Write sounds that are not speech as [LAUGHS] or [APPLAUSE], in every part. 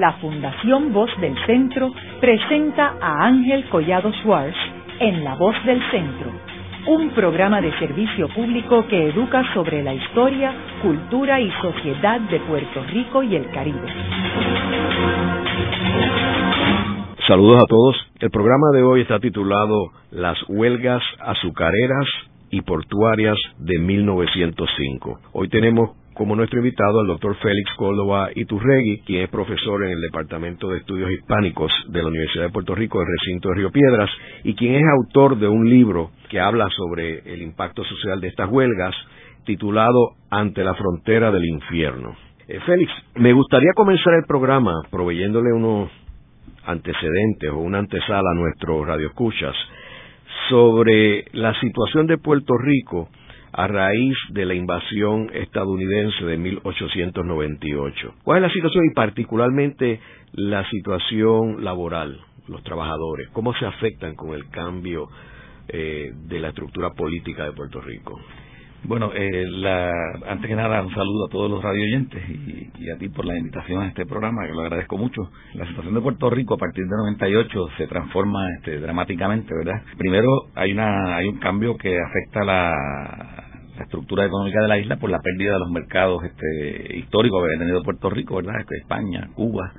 la Fundación Voz del Centro presenta a Ángel Collado Schwartz en La Voz del Centro, un programa de servicio público que educa sobre la historia, cultura y sociedad de Puerto Rico y el Caribe. Saludos a todos. El programa de hoy está titulado Las huelgas azucareras y portuarias de 1905. Hoy tenemos como nuestro invitado al doctor Félix Córdoba Iturregui, quien es profesor en el Departamento de Estudios Hispánicos de la Universidad de Puerto Rico, del recinto de Río Piedras, y quien es autor de un libro que habla sobre el impacto social de estas huelgas, titulado Ante la frontera del infierno. Eh, Félix, me gustaría comenzar el programa proveyéndole unos antecedentes o una antesala a nuestros radioescuchas sobre la situación de Puerto Rico a raíz de la invasión estadounidense de 1898. ¿Cuál es la situación y particularmente la situación laboral, los trabajadores? ¿Cómo se afectan con el cambio eh, de la estructura política de Puerto Rico? Bueno, eh, antes que nada, un saludo a todos los radioyentes y, a ti por la invitación a este programa, que lo agradezco mucho. La situación de Puerto Rico a partir de 98 se transforma este, dramáticamente, ¿verdad? Primero, hay, una, hay un cambio que afecta la, la estructura económica de la isla por la pérdida de los mercados este, históricos que había tenido Puerto Rico, ¿verdad? Este, España, Cuba,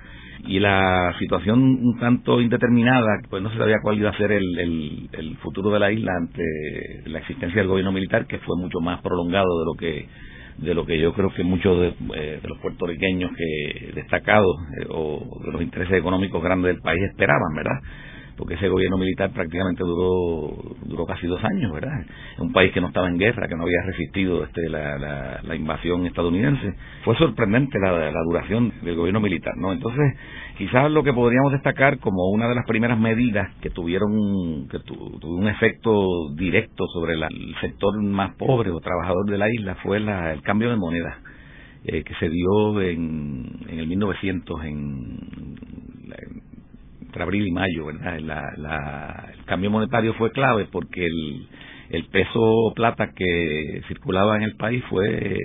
y la situación un tanto indeterminada, pues no se sabía cuál iba a ser el, el, futuro de la isla ante la existencia del gobierno militar, que fue mucho más prolongado de lo que de lo que yo creo que muchos de, eh, los puertorriqueños que destacados eh, o de los intereses económicos grandes del país esperaban, ¿verdad? Porque ese gobierno militar prácticamente duró duró casi dos años, ¿verdad? Un país que no estaba en guerra, que no había resistido este, la, la, invasión estadounidense. Fue sorprendente la, la, duración del gobierno militar, ¿no? Entonces, quizás lo que podríamos destacar como una de las primeras medidas que tuvieron que tuvo un efecto directo sobre el sector más pobre o trabajador de la isla fue el cambio de moneda. Eh, que se dio en, en el 1900 en, abril y mayo, ¿verdad? el cambio monetario fue clave porque el, el peso plata que circulaba en el país fue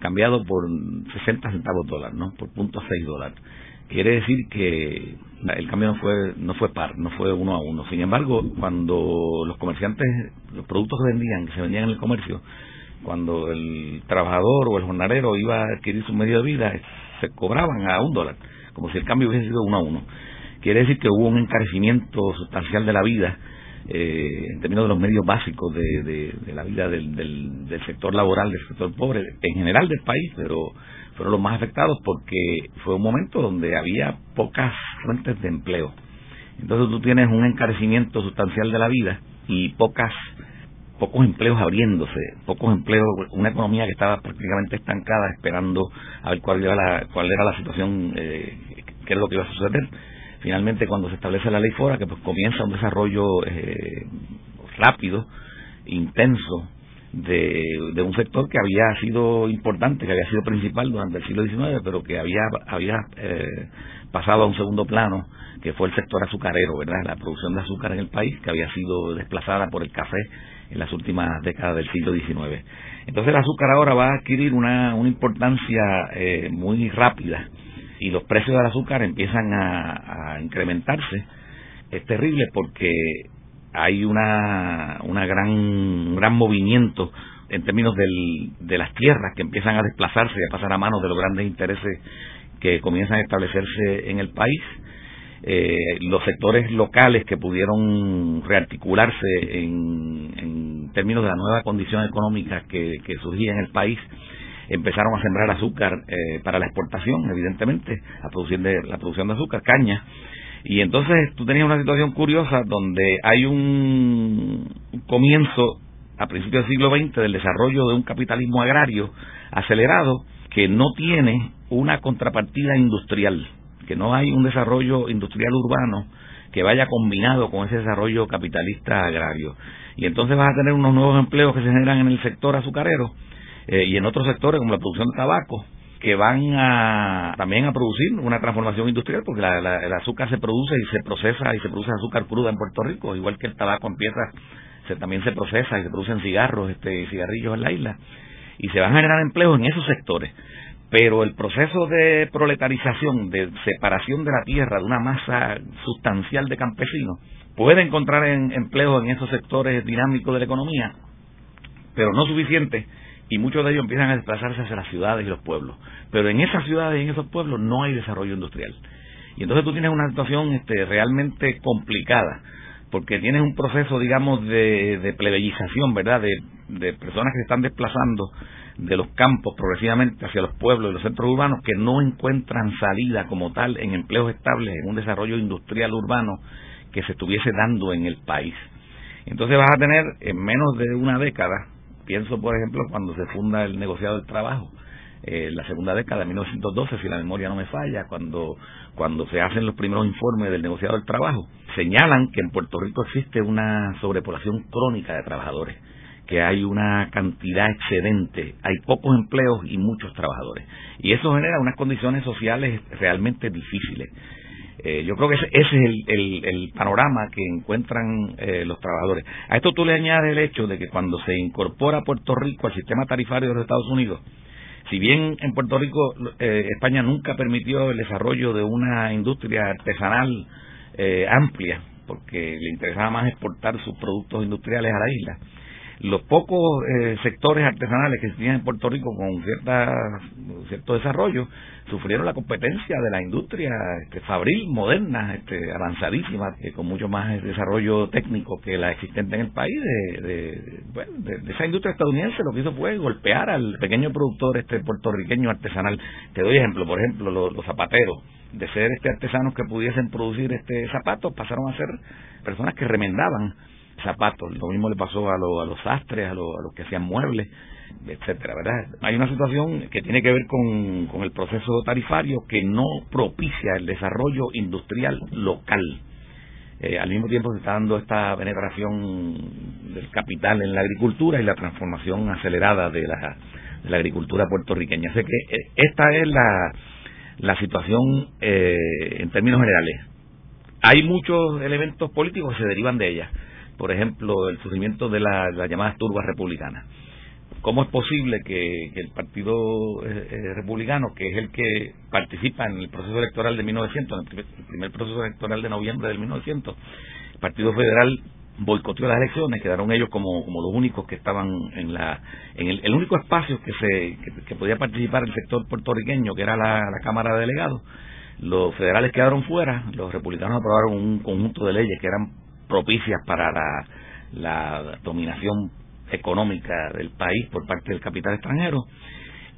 cambiado por 60 centavos dólar, ¿no? Por punto seis dólares. Quiere decir que el cambio no fue no fue par, no fue uno a uno. Sin embargo, cuando los comerciantes, los productos que vendían, que se vendían en el comercio, cuando el trabajador o el jornalero iba a adquirir su medio de vida, se cobraban a un dólar, como si el cambio hubiese sido uno a uno. Quiere decir que hubo un encarecimiento sustancial de la vida eh, en términos de los medios básicos de, la vida del, del, sector laboral, del sector pobre, en general del país, pero fueron los más afectados porque fue un momento donde había pocas fuentes de empleo. Entonces tú tienes un encarecimiento sustancial de la vida y pocas pocos empleos abriéndose, pocos empleos, una economía que estaba prácticamente estancada esperando a ver cuál era la, cuál era la situación, eh, qué era lo que iba a suceder finalmente cuando se establece la ley FORA, que pues comienza un desarrollo eh, rápido, intenso, de, de, un sector que había sido importante, que había sido principal durante el siglo XIX, pero que había, eh, pasado a un segundo plano, que fue el sector azucarero, ¿verdad? La producción de azúcar en el país, que había sido desplazada por el café en las últimas décadas del siglo XIX. Entonces el azúcar ahora va a adquirir una, una importancia eh, muy rápida y los precios del azúcar empiezan a, incrementarse, es terrible porque hay una, una gran, un gran movimiento en términos del, de las tierras que empiezan a desplazarse y a pasar a manos de los grandes intereses que comienzan a establecerse en el país. Eh, los sectores locales que pudieron rearticularse en, términos de la nueva condición económica que, que surgía en el país empezaron a sembrar azúcar eh, para la exportación, evidentemente, a producir de, la producción de azúcar, caña. Y entonces tú tenías una situación curiosa donde hay un comienzo a principios del siglo XX del desarrollo de un capitalismo agrario acelerado que no tiene una contrapartida industrial, que no hay un desarrollo industrial urbano que vaya combinado con ese desarrollo capitalista agrario. Y entonces vas a tener unos nuevos empleos que se generan en el sector azucarero eh, y en otros sectores como la producción de tabaco que van a también a producir una transformación industrial porque el azúcar se produce y se procesa y se produce azúcar cruda en Puerto Rico igual que el tabaco empieza se también se procesa y se producen cigarros este cigarrillos en la isla y se van a generar empleos en esos sectores. Pero el proceso de proletarización, de separación de la tierra de una masa sustancial de campesinos, puede encontrar en, empleo en esos sectores dinámicos de la economía, pero no suficiente, y muchos de ellos empiezan a desplazarse hacia las ciudades y los pueblos. Pero en esas ciudades y en esos pueblos no hay desarrollo industrial. Y entonces tú tienes una situación este, realmente complicada, porque tienes un proceso, digamos, de, de plebeyización, ¿verdad?, de, de personas que se están desplazando de los campos progresivamente hacia los pueblos y los centros urbanos que no encuentran salida como tal en empleos estables, en un desarrollo industrial urbano que se estuviese dando en el país. Entonces vas a tener en menos de una década, pienso por ejemplo cuando se funda el negociado del trabajo, eh, la segunda década de 1912, si la memoria no me falla, cuando, cuando se hacen los primeros informes del negociado del trabajo, señalan que en Puerto Rico existe una sobrepoblación crónica de trabajadores que hay una cantidad excedente, hay pocos empleos y muchos trabajadores. Y eso genera unas condiciones sociales realmente difíciles. Eh, yo creo que ese, es el, panorama que encuentran eh, los trabajadores. A esto tú le añades el hecho de que cuando se incorpora Puerto Rico al sistema tarifario de los Estados Unidos, si bien en Puerto Rico eh, España nunca permitió el desarrollo de una industria artesanal amplia, porque le interesaba más exportar sus productos industriales a la isla, los pocos eh, sectores artesanales que existían en Puerto Rico con cierta, cierto desarrollo sufrieron la competencia de la industria este, fabril moderna, este, avanzadísima, con mucho más desarrollo técnico que la existente en el país. De, de, esa industria estadounidense lo que hizo fue golpear al pequeño productor este puertorriqueño artesanal. Te doy ejemplo, por ejemplo, los, zapateros de ser este artesanos que pudiesen producir este zapatos pasaron a ser personas que remendaban zapatos. Lo mismo le pasó a, a los sastres, a, a los que hacían muebles, etcétera, ¿verdad? Hay una situación que tiene que ver con, con el proceso tarifario que no propicia el desarrollo industrial local. Eh, al mismo tiempo se está dando esta penetración del capital en la agricultura y la transformación acelerada de la, de la agricultura puertorriqueña. Así que eh, esta es la, la situación eh, en términos generales. Hay muchos elementos políticos que se derivan de ella por ejemplo, el surgimiento de las llamadas turbas republicanas. ¿Cómo es posible que, el Partido eh, eh, Republicano, que es el que participa en el proceso electoral de 1900, en el primer proceso electoral de noviembre del 1900, el Partido Federal boicoteó las elecciones, quedaron ellos como, los únicos que estaban en la en el, único espacio que se que, podía participar el sector puertorriqueño, que era la Cámara de Delegados. Los federales quedaron fuera, los republicanos aprobaron un conjunto de leyes que eran propicias para la, dominación económica del país por parte del capital extranjero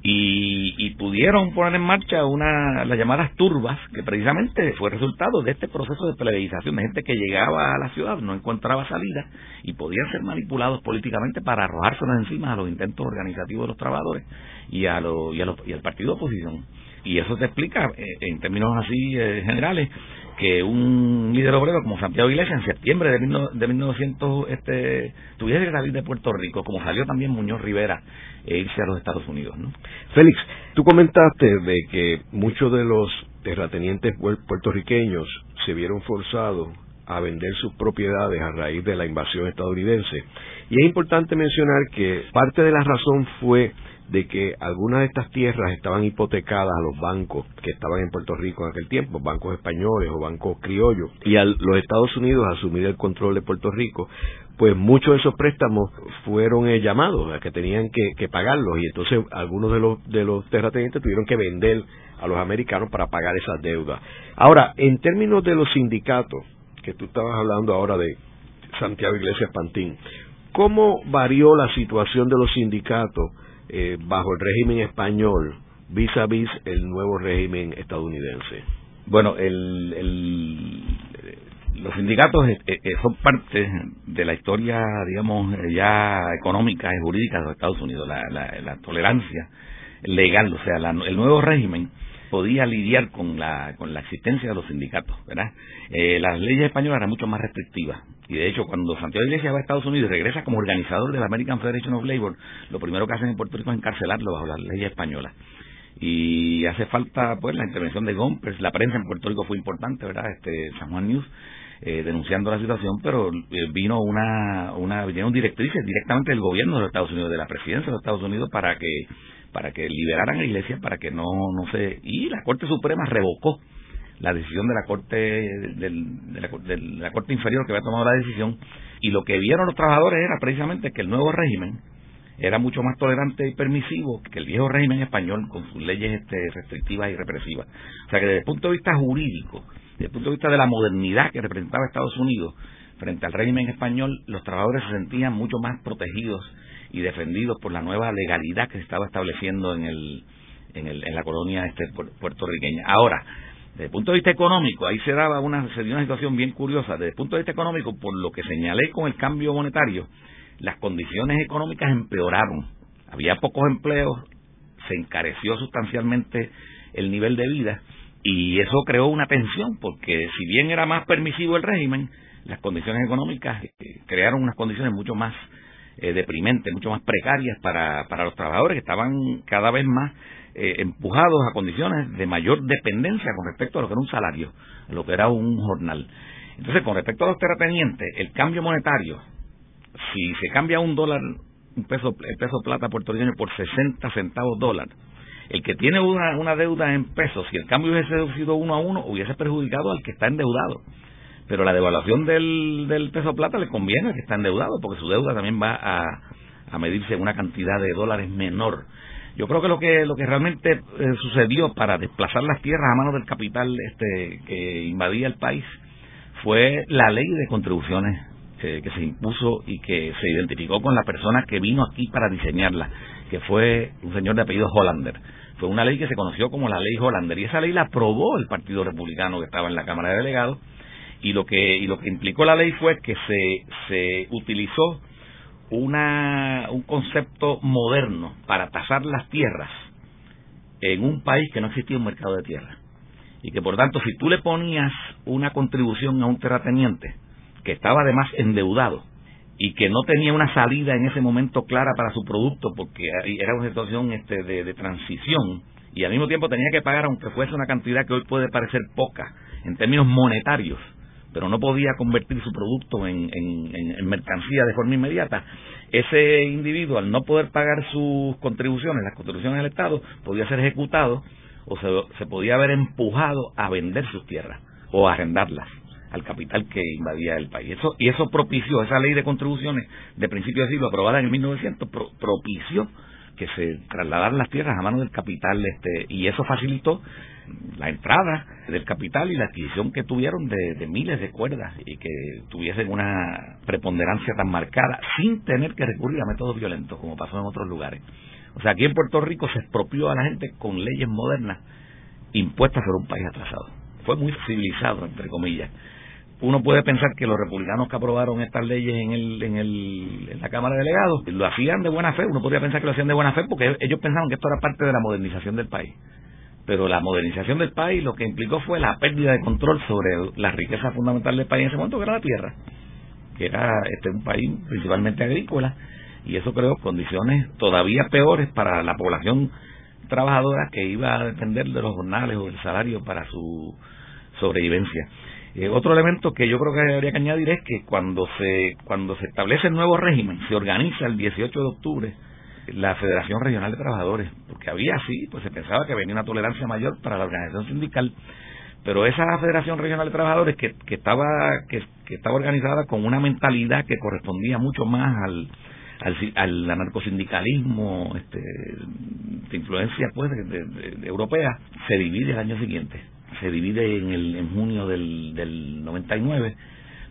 y, pudieron poner en marcha una las llamadas turbas que precisamente fue resultado de este proceso de plebeización de gente que llegaba a la ciudad no encontraba salida y podían ser manipulados políticamente para arrojárselos encima a los intentos organizativos de los trabajadores y a, y, y al partido de oposición. Y eso te explica eh, en términos así eh, generales que un líder obrero como Santiago Iglesias en septiembre de, de 1900 este, tuviese que salir de Puerto Rico, como salió también Muñoz Rivera e irse a los Estados Unidos. ¿no? Félix, tú comentaste de que muchos de los terratenientes puertorriqueños se vieron forzados a vender sus propiedades a raíz de la invasión estadounidense. Y es importante mencionar que parte de la razón fue de que algunas de estas tierras estaban hipotecadas a los bancos que estaban en Puerto Rico en aquel tiempo, bancos españoles o bancos criollos, y a los Estados Unidos asumir el control de Puerto Rico, pues muchos de esos préstamos fueron eh, llamados a que tenían que, pagarlos y entonces algunos de los de los terratenientes tuvieron que vender a los americanos para pagar esas deudas. Ahora, en términos de los sindicatos, que tú estabas hablando ahora de Santiago Iglesias Pantín, ¿cómo varió la situación de los sindicatos eh, bajo el régimen español vis a vis el nuevo régimen estadounidense? Bueno, el, los sindicatos eh, eh, son parte de la historia, digamos, ya económica y jurídica de los Estados Unidos, la, la, tolerancia legal, o sea, el nuevo régimen podía lidiar con la, con la existencia de los sindicatos, ¿verdad? Eh, las leyes españolas eran mucho más restrictivas. Y de hecho, cuando Santiago Iglesias va a Estados Unidos y regresa como organizador de la American Federation of Labor, lo primero que hacen en Puerto Rico es encarcelarlo bajo las leyes españolas. Y hace falta, pues, la intervención de Gompers. La prensa en Puerto Rico fue importante, ¿verdad? Este, San Juan News. Eh, denunciando la situación, pero eh, vino una, una, vinieron directrices directamente del gobierno de los Estados Unidos, de la presidencia de los Estados Unidos, para que para que liberaran a la iglesia, para que no, no se... Y la Corte Suprema revocó la decisión de la Corte de, la, Corte Inferior que había tomado la decisión y lo que vieron los trabajadores era precisamente que el nuevo régimen era mucho más tolerante y permisivo que el viejo régimen español con sus leyes este, restrictivas y represivas. O sea que desde el punto de vista jurídico, desde el punto de vista de la modernidad que representaba Estados Unidos frente al régimen español, los trabajadores se sentían mucho más protegidos y defendidos por la nueva legalidad que se estaba estableciendo en, el, en, el, en la colonia este puertorriqueña. Ahora, desde el punto de vista económico, ahí se daba una, se dio una situación bien curiosa. Desde el punto de vista económico, por lo que señalé con el cambio monetario, las condiciones económicas empeoraron. Había pocos empleos, se encareció sustancialmente el nivel de vida y eso creó una tensión porque si bien era más permisivo el régimen, las condiciones económicas eh, crearon unas condiciones mucho más eh, mucho más precarias para, para los trabajadores que estaban cada vez más eh, empujados a condiciones de mayor dependencia con respecto a lo que era un salario, lo que era un jornal. Entonces, con respecto a los terratenientes, el cambio monetario, si se cambia un dólar, un peso, el peso plata puertorriqueño por 60 centavos dólar, el que tiene una, una deuda en pesos, si el cambio hubiese sido uno a uno, hubiese perjudicado al que está endeudado. Pero la devaluación del, del peso plata le conviene al que está endeudado, porque su deuda también va a, medirse en una cantidad de dólares menor. Yo creo que lo que lo que realmente eh, sucedió para desplazar las tierras a manos del capital este que invadía el país fue la ley de contribuciones eh, que se impuso y que se identificó con la persona que vino aquí para diseñarla, que fue un señor de apellido Hollander. Fue una ley que se conoció como la ley Hollander y esa ley la aprobó el Partido Republicano que estaba en la Cámara de Delegados y lo que y lo que implicó la ley fue que se se utilizó una, un concepto moderno para tasar las tierras en un país que no existía un mercado de tierra. Y que por tanto, si tú le ponías una contribución a un terrateniente que estaba además endeudado y que no tenía una salida en ese momento clara para su producto porque era una situación este, de, de transición y al mismo tiempo tenía que pagar aunque fuese una cantidad que hoy puede parecer poca en términos monetarios pero no podía convertir su producto en, mercancía de forma inmediata, ese individuo, al no poder pagar sus contribuciones, las contribuciones del Estado, podía ser ejecutado o se, se podía haber empujado a vender sus tierras o a arrendarlas al capital que invadía el país. Eso, y eso propició, esa ley de contribuciones de principio de siglo aprobada en 1900, propició que se trasladaran las tierras a manos del capital este y eso facilitó la entrada del capital y la adquisición que tuvieron de, miles de cuerdas y que tuviesen una preponderancia tan marcada sin tener que recurrir a métodos violentos como pasó en otros lugares. O sea, aquí en Puerto Rico se expropió a la gente con leyes modernas impuestas por un país atrasado. Fue muy civilizado, entre comillas. Uno puede pensar que los republicanos que aprobaron estas leyes en, el, en, el, en la Cámara de Delegados lo hacían de buena fe. Uno podría pensar que lo hacían de buena fe porque ellos pensaban que esto era parte de la modernización del país pero la modernización del país lo que implicó fue la pérdida de control sobre la riqueza fundamental del país en ese momento, que era la tierra, que era este un país principalmente agrícola, y eso creó condiciones todavía peores para la población trabajadora que iba a depender de los jornales o del salario para su sobrevivencia. Eh, otro elemento que yo creo que debería que añadir es que cuando se cuando se establece el nuevo régimen, se organiza el 18 de octubre la Federación Regional de Trabajadores, porque había así, pues se pensaba que venía una tolerancia mayor para la organización sindical, pero esa Federación Regional de Trabajadores que, que estaba que, estaba organizada con una mentalidad que correspondía mucho más al al, al anarcosindicalismo este, de influencia pues de, europea se divide el año siguiente. Se divide en el en junio del, del 99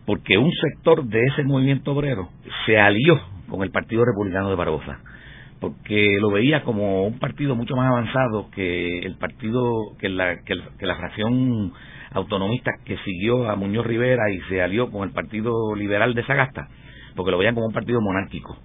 porque un sector de ese movimiento obrero se alió con el Partido Republicano de Barbosa porque lo veía como un partido mucho más avanzado que el partido, que la, que, la fracción autonomista que siguió a Muñoz Rivera y se alió con el Partido Liberal de Sagasta, porque lo veían como un partido monárquico.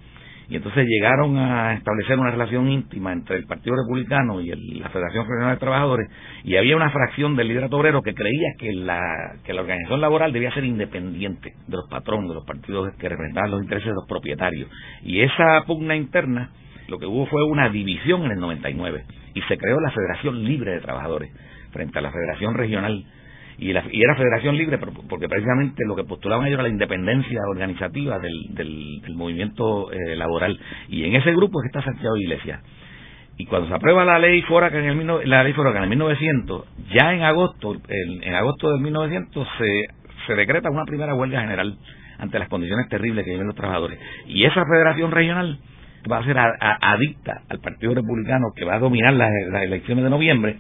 Y entonces llegaron a establecer una relación íntima entre el Partido Republicano y la Federación Regional de Trabajadores, y había una fracción del liderato obrero que creía que la, que la organización laboral debía ser independiente de los patrones, de los partidos que representaban los intereses de los propietarios. Y esa pugna interna lo que hubo fue una división en el 99 y se creó la Federación Libre de Trabajadores frente a la Federación Regional. Y, era Federación Libre porque precisamente lo que postulaban ellos era la independencia organizativa del, del, movimiento eh, laboral. Y en ese grupo es que está Santiago Iglesias. Y cuando se aprueba la ley Foraca en el, la ley Foraca en el 1900, ya en agosto, en, en agosto del 1900 se, se decreta una primera huelga general ante las condiciones terribles que viven los trabajadores. Y esa federación regional va a ser adicta al Partido Republicano que va a dominar las, elecciones de noviembre,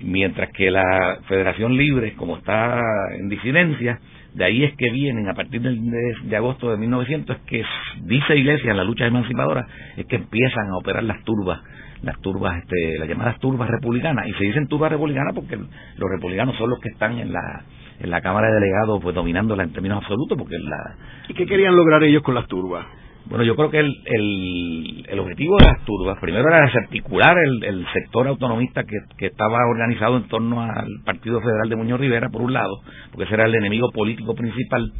mientras que la Federación Libre, como está en disidencia, de ahí es que vienen, a partir de, agosto de 1900, es que dice Iglesia en la lucha emancipadora, es que empiezan a operar las turbas, las turbas, este, las llamadas turbas republicanas, y se dicen turbas republicanas porque los republicanos son los que están en la en la Cámara de Delegados pues dominándola en términos absolutos porque la ¿Y qué querían lograr ellos con las turbas? Bueno, yo creo que el, el, el objetivo de las turbas primero era desarticular el, el sector autonomista que, que, estaba organizado en torno al Partido Federal de Muñoz Rivera, por un lado, porque ese era el enemigo político principal,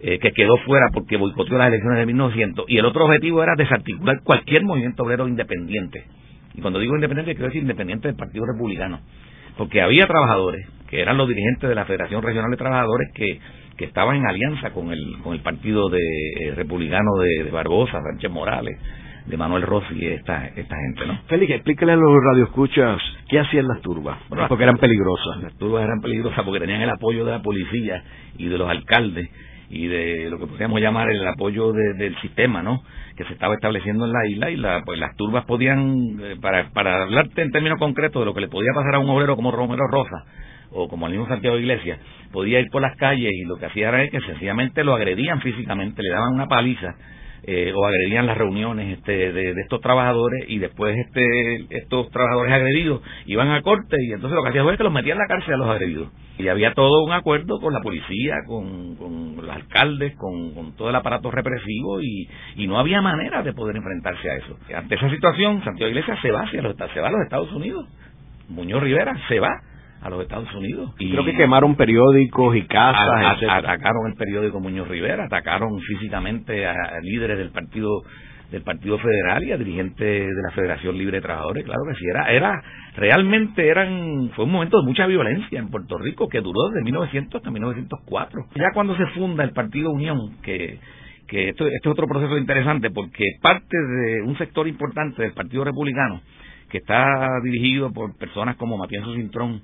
eh, que quedó fuera porque boicoteó las elecciones de 1900, y el otro objetivo era desarticular cualquier movimiento obrero independiente. Y cuando digo independiente, quiero decir independiente del Partido Republicano, porque había trabajadores, que eran los dirigentes de la Federación Regional de Trabajadores, que que estaba en alianza con el, con el partido de eh, republicano de, Barbosa, Sánchez Morales, de Manuel Rossi y esta, esta gente, ¿no? Félix, explícale a los radioescuchas qué hacían las turbas, porque eran peligrosas. Las turbas eran peligrosas porque tenían el apoyo de la policía y de los alcaldes y de lo que podríamos llamar el apoyo del sistema, ¿no? Que se estaba estableciendo en la isla y la, pues las turbas podían, eh, para, para hablarte en términos concretos de lo que le podía pasar a un obrero como Romero Rosa, o como el mismo Santiago Iglesias, podía ir por las calles y lo que hacía era que sencillamente lo agredían físicamente, le daban una paliza eh, o agredían las reuniones este, de, estos trabajadores y después este, estos trabajadores agredidos iban a corte y entonces lo que hacían fue que los metían en la cárcel a los agredidos. Y había todo un acuerdo con la policía, con, con los alcaldes, con, todo el aparato represivo y, y no había manera de poder enfrentarse a eso. Ante esa situación, Santiago Iglesias se va, hacia los, se va a los Estados Unidos. Muñoz Rivera se va a los Estados Unidos. Y Creo que quemaron periódicos y casas. atacaron el periódico Muñoz Rivera, atacaron físicamente a, líderes del partido del Partido Federal y a dirigentes de la Federación Libre de Trabajadores, claro que sí, era, era realmente eran, fue un momento de mucha violencia en Puerto Rico que duró desde 1900 hasta 1904. Ya cuando se funda el Partido Unión, que, que esto, esto es otro proceso interesante porque parte de un sector importante del Partido Republicano, que está dirigido por personas como Matienzo Cintrón,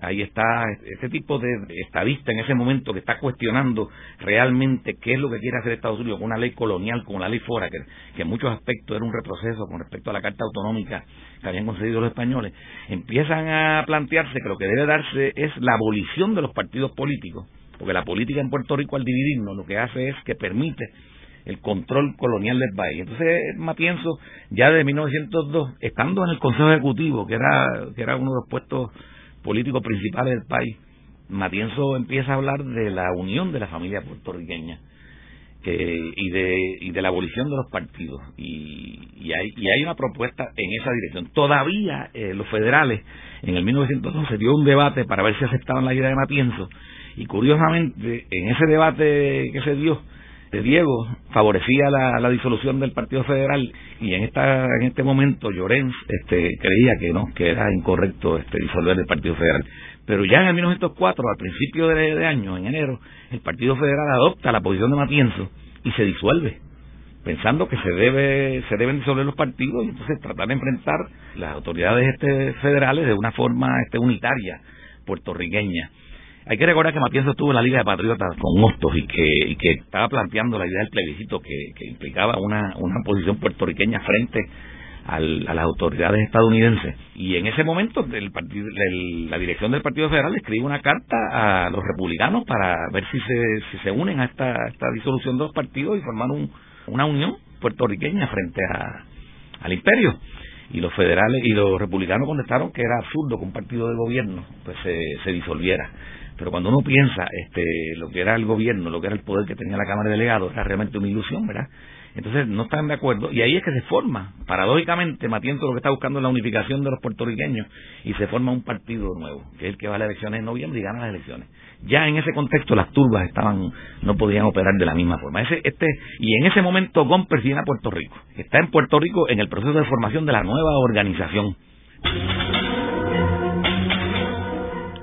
ahí está este tipo de estadista en ese momento que está cuestionando realmente qué es lo que quiere hacer Estados Unidos con una ley colonial como la ley Fora, que, en muchos aspectos era un retroceso con respecto a la Carta Autonómica que habían concedido los españoles, empiezan a plantearse que lo que debe darse es la abolición de los partidos políticos, porque la política en Puerto Rico al dividirnos lo que hace es que permite el control colonial del país. Entonces, Matienzo, ya de 1902, estando en el Consejo Ejecutivo, que era, que era uno de los puestos político principal del país, Matienzo empieza a hablar de la unión de la familia puertorriqueña que, y, de, y de la abolición de los partidos. Y, y, hay, y hay una propuesta en esa dirección. Todavía eh, los federales, en el 1912, dio un debate para ver si aceptaban la idea de Matienzo. Y curiosamente, en ese debate que se dio, de Diego favorecía la, disolución del Partido Federal y en esta en este momento Llorens este, creía que no que era incorrecto este, disolver el Partido Federal. Pero ya en el 1904 al principio de, año en enero el Partido Federal adopta la posición de Matienzo y se disuelve pensando que se debe se deben disolver los partidos y entonces tratar de enfrentar las autoridades este, federales de una forma este, unitaria puertorriqueña hay que recordar que Matienzo estuvo en la Liga de Patriotas con Hostos y que, y que estaba planteando la idea del plebiscito que, implicaba una, una posición puertorriqueña frente al, a las autoridades estadounidenses. Y en ese momento el partido, la dirección del Partido Federal escribe una carta a los republicanos para ver si se, si se unen a esta, disolución de los partidos y formar un, una unión puertorriqueña frente al imperio y los federales y los republicanos contestaron que era absurdo que un partido de gobierno pues se, se disolviera pero cuando uno piensa este, lo que era el gobierno, lo que era el poder que tenía la Cámara de Delegados, era realmente una ilusión, ¿verdad? Entonces no están de acuerdo y ahí es que se forma, paradójicamente, Matiento lo que está buscando es la unificación de los puertorriqueños y se forma un partido nuevo, que es el que va a las elecciones en noviembre y gana las elecciones. Ya en ese contexto las turbas estaban no podían operar de la misma forma. Ese, este y en ese momento Gómez viene a Puerto Rico. Está en Puerto Rico en el proceso de formación de la nueva organización.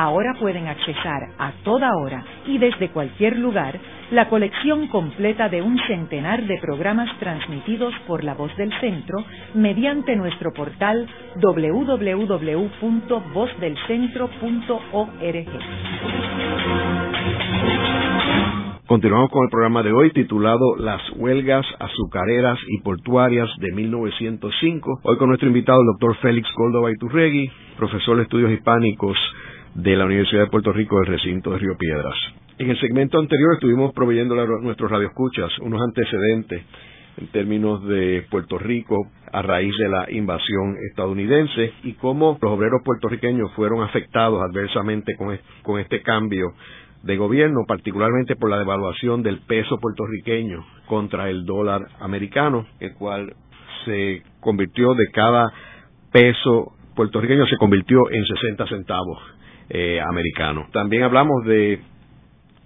Ahora pueden accesar a toda hora y desde cualquier lugar la colección completa de un centenar de programas transmitidos por La Voz del Centro mediante nuestro portal www.vozdelcentro.org. Continuamos con el programa de hoy titulado Las huelgas azucareras y portuarias de 1905. Hoy con nuestro invitado el doctor Félix Córdoba Iturregui, profesor de estudios hispánicos de la Universidad de Puerto Rico del recinto de Río Piedras. En el segmento anterior estuvimos proveyendo a nuestros radioescuchas unos antecedentes en términos de Puerto Rico a raíz de la invasión estadounidense y cómo los obreros puertorriqueños fueron afectados adversamente con este cambio de gobierno, particularmente por la devaluación del peso puertorriqueño contra el dólar americano, el cual se convirtió de cada peso puertorriqueño se convirtió en 60 centavos eh, americanos. También hablamos de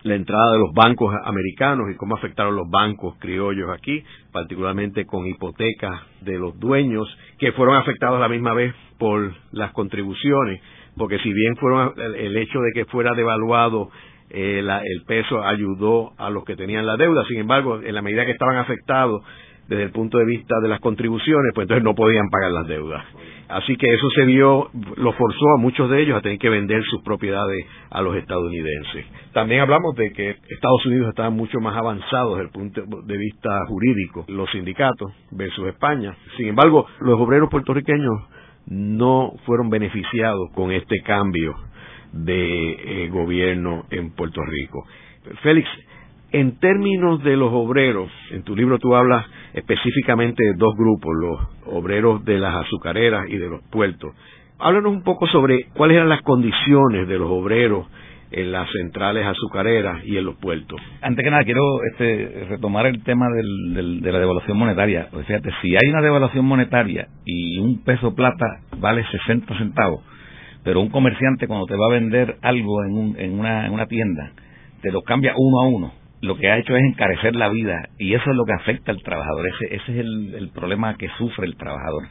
la entrada de los bancos americanos y cómo afectaron los bancos criollos aquí, particularmente con hipotecas de los dueños, que fueron afectados a la misma vez por las contribuciones, porque si bien fueron el hecho de que fuera devaluado eh, el peso ayudó a los que tenían la deuda, sin embargo, en la medida que estaban afectados desde el punto de vista de las contribuciones, pues entonces no podían pagar las deudas. Así que eso se vio, lo forzó a muchos de ellos a tener que vender sus propiedades a los estadounidenses. También hablamos de que Estados Unidos estaba mucho más avanzado desde el punto de vista jurídico, los sindicatos versus España. Sin embargo, los obreros puertorriqueños no fueron beneficiados con este cambio de eh, gobierno en Puerto Rico. Félix, en términos de los obreros, en tu libro tú hablas específicamente de dos grupos, los obreros de las azucareras y de los puertos. Háblanos un poco sobre cuáles eran las condiciones de los obreros en las centrales azucareras y en los puertos. Antes que nada, quiero este, retomar el tema de la devaluación monetaria. Pues fíjate, si hay una devaluación monetaria y un peso plata vale 60 centavos, pero un comerciante cuando te va a vender algo en, en, una, en una tienda, te lo cambia uno a uno lo que ha hecho es encarecer la vida y eso es lo que afecta al trabajador. Ese, ese es el, problema que sufre el trabajador.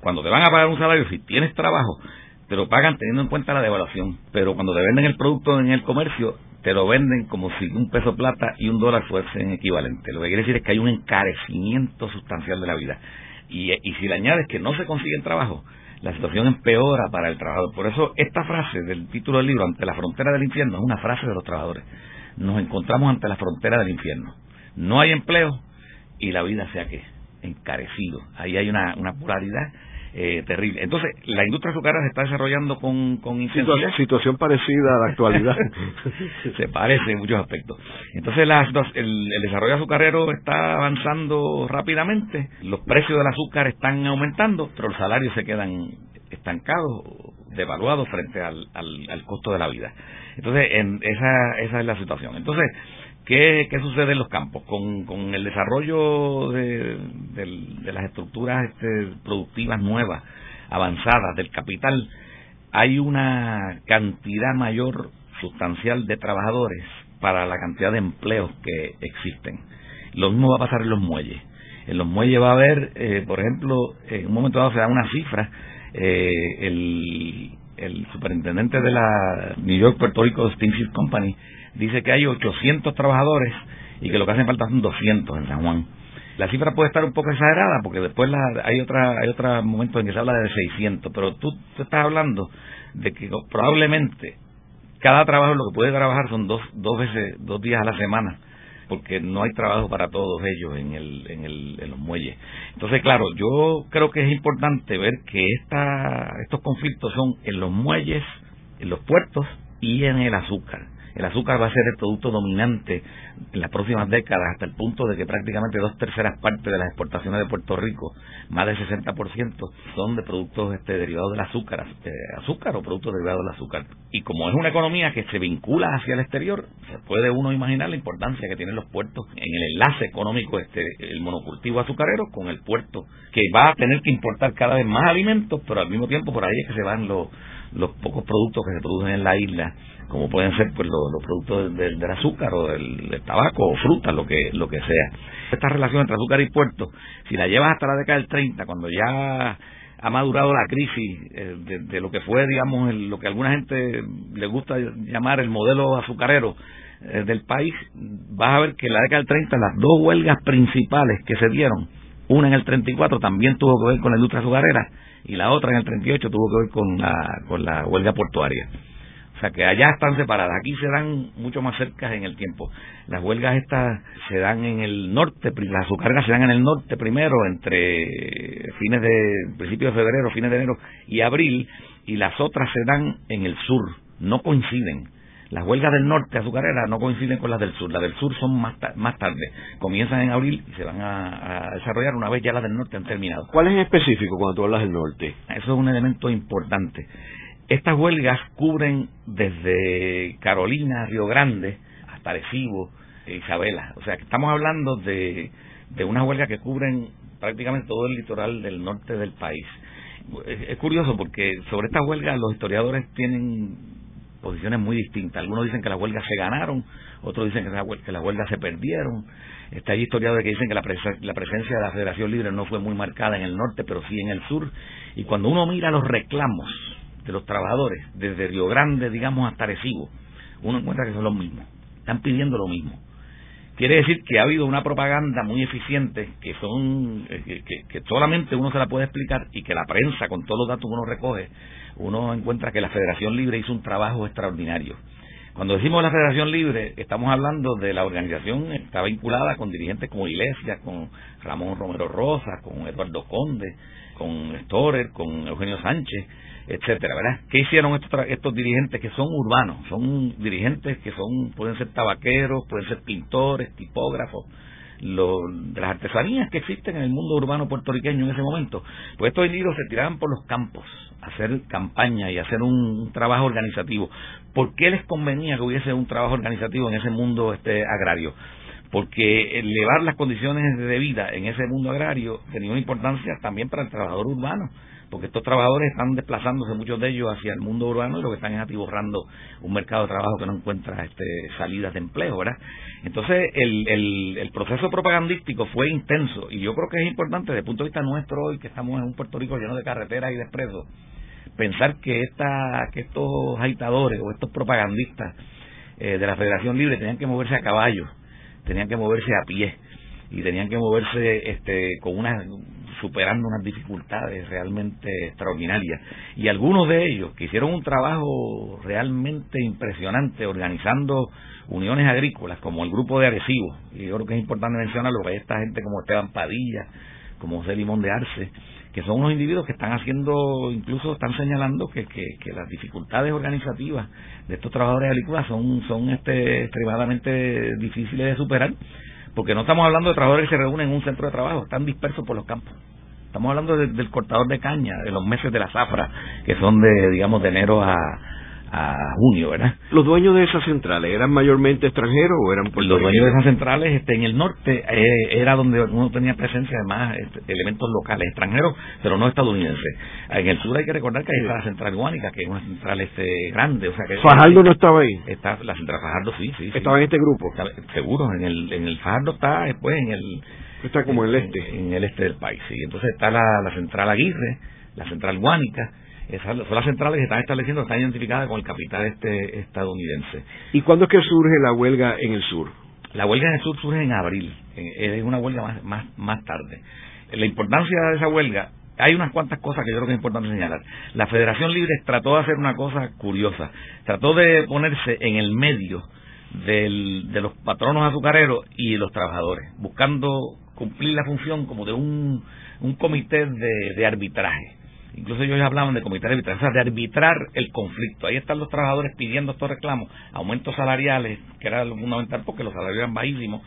Cuando te van a pagar un salario, si tienes trabajo, te lo pagan teniendo en cuenta la devaluación, pero cuando te venden el producto en el comercio, te lo venden como si un peso plata y un dólar fuesen equivalentes. Lo que quiere decir es que hay un encarecimiento sustancial de la vida. Y, y si le añades que no se consiguen trabajo, la situación empeora para el trabajador. Por eso esta frase del título del libro, ante la frontera del infierno, es una frase de los trabajadores nos encontramos ante la frontera del infierno. No hay empleo y la vida se ha que encarecido. Ahí hay una, una polaridad eh, terrible. Entonces, la industria azucarera se está desarrollando con, con intensidad. Situación, parecida a la actualidad. [LAUGHS] se parece en muchos aspectos. Entonces, el, el, desarrollo azucarero está avanzando rápidamente, los precios del azúcar están aumentando, pero los salarios se quedan estancados, devaluados frente al, al costo de la vida. Entonces, en esa, esa es la situación. Entonces, ¿qué, qué sucede en los campos? Con, con el desarrollo de, de, las estructuras este, productivas nuevas, avanzadas, del capital, hay una cantidad mayor sustancial de trabajadores para la cantidad de empleos que existen. Lo mismo va a pasar en los muelles. En los muelles va a haber, eh, por ejemplo, en un momento dado se da una cifra, eh, el, el superintendente de la New York Puerto Rico Steamship Company dice que hay 800 trabajadores y que lo que hacen falta son 200 en San Juan. La cifra puede estar un poco exagerada porque después hay otra hay otro momento en que se habla de 600, pero tú, estás hablando de que probablemente cada trabajo lo que puede trabajar son dos, dos veces, dos días a la semana porque no hay trabajo para todos ellos en, el, en, el, en los muelles. Entonces, claro, yo creo que es importante ver que esta, estos conflictos son en los muelles, en los puertos y en el azúcar. El azúcar va a ser el producto dominante en las próximas décadas, hasta el punto de que prácticamente dos terceras partes de las exportaciones de Puerto Rico, más del 60%, son de productos este, derivados del azúcar, eh, azúcar o productos derivados del azúcar. Y como es una economía que se vincula hacia el exterior, se puede uno imaginar la importancia que tienen los puertos en el enlace económico, este, el monocultivo azucarero con el puerto, que va a tener que importar cada vez más alimentos, pero al mismo tiempo por ahí es que se van los los pocos productos que se producen en la isla, como pueden ser pues los, productos del, azúcar o del, tabaco o frutas, lo que lo que sea. Esta relación entre azúcar y puerto, si la llevas hasta la década del 30, cuando ya ha madurado la crisis eh, de, lo que fue, digamos, lo que a alguna gente le gusta llamar el modelo azucarero eh, del país, vas a ver que en la década del 30 las dos huelgas principales que se dieron, una en el 34 también tuvo que ver con la industria azucarera y la otra en el 38 tuvo que ver con la, con la huelga portuaria. O sea que allá están separadas. Aquí se dan mucho más cerca en el tiempo. Las huelgas estas se dan en el norte, las azucareras se dan en el norte primero, entre fines de, principios de febrero, fines de enero y abril, y las otras se dan en el sur, no coinciden las huelgas del norte azucareras no coinciden con las del sur. Las del sur son más, más tarde. Comienzan en abril y se van a, desarrollar una vez ya las del norte han terminado. ¿Cuál es en específico cuando tú hablas del norte? Eso es un elemento importante. Estas huelgas cubren desde Carolina, Río Grande, hasta Arecibo, Isabela. O sea, que estamos hablando de, de una huelga que cubren prácticamente todo el litoral del norte del país. Es, curioso porque sobre estas huelgas los historiadores tienen posiciones muy distintas. Algunos dicen que las huelgas se ganaron, otros dicen que, las huelgas se perdieron. Está hay historiadores que dicen que la, la presencia de la Federación Libre no fue muy marcada en el norte, pero sí en el sur. Y cuando uno mira los reclamos de los trabajadores, desde Río Grande, digamos, hasta Recibo, uno encuentra que son los mismos. Están pidiendo lo mismo. Quiere decir que ha habido una propaganda muy eficiente que son eh, que, que solamente uno se la puede explicar y que la prensa, con todos los datos que uno recoge, uno encuentra que la Federación Libre hizo un trabajo extraordinario. Cuando decimos la Federación Libre, estamos hablando de la organización, está vinculada con dirigentes como Iglesias, con Ramón Romero Rosa, con Eduardo Conde, con Storer, con Eugenio Sánchez, etcétera, ¿verdad? ¿Qué hicieron estos, estos dirigentes que son urbanos? Son dirigentes que son pueden ser tabaqueros, pueden ser pintores, tipógrafos, lo, de las artesanías que existen en el mundo urbano puertorriqueño en ese momento, pues estos individuos se tiraban por los campos a hacer campaña y hacer un, trabajo organizativo. ¿Por qué les convenía que hubiese un trabajo organizativo en ese mundo este agrario? Porque elevar las condiciones de vida en ese mundo agrario tenía una importancia también para el trabajador urbano porque estos trabajadores están desplazándose muchos de ellos hacia el mundo urbano y lo que están es atiborrando un mercado de trabajo que no encuentra este, salidas de empleo, ¿verdad? Entonces el, el, el, proceso propagandístico fue intenso y yo creo que es importante desde el punto de vista nuestro hoy que estamos en un Puerto Rico lleno de carreteras y de expresos pensar que esta, que estos agitadores o estos propagandistas eh, de la Federación Libre tenían que moverse a caballo, tenían que moverse a pie y tenían que moverse este con una superando unas dificultades realmente extraordinarias. Y algunos de ellos que hicieron un trabajo realmente impresionante organizando uniones agrícolas como el grupo de Arecibo, y yo creo que es importante mencionarlo, que hay esta gente como Esteban Padilla, como José Limón de Arce, que son unos individuos que están haciendo, incluso están señalando que, las dificultades organizativas de estos trabajadores agrícolas son, son este, extremadamente difíciles de superar porque no estamos hablando de trabajadores que se reúnen en un centro de trabajo, están dispersos por los campos. Estamos hablando del cortador de caña, de los meses de la zafra, que son de, digamos, de enero a, a junio, ¿verdad? ¿Los dueños de esas centrales eran mayormente extranjeros o eran Los dueños de esas centrales este, en el norte eh, era donde uno tenía presencia además este, elementos locales, extranjeros, pero no estadounidenses. En el sur hay que recordar que hay la central guánica, que es una central este, grande. O sea que, ¿Fajardo no estaba ahí? Está, la central Fajardo sí, sí. ¿Estaba en este grupo? seguro, en el, en el Fajardo está después en el... Está como en el este. En, el este del país, sí. Entonces está la, la central Aguirre, la central guánica, esas son las centrales que están estableciendo, están identificadas con el capital este estadounidense. ¿Y cuándo es que surge la huelga en el sur? La huelga en el sur surge en abril, es una huelga más, más, más tarde. La importancia de esa huelga, hay unas cuantas cosas que yo creo que es importante señalar. La Federación Libre trató de hacer una cosa curiosa, trató de ponerse en el medio del, de los patronos azucareros y los trabajadores, buscando cumplir la función como de un, un comité de arbitraje Incluso ellos hablaban de comité de arbitraje, o sea, de arbitrar el conflicto. Ahí están los trabajadores pidiendo estos reclamos, aumentos salariales, que era lo fundamental porque los salarios eran bajísimos.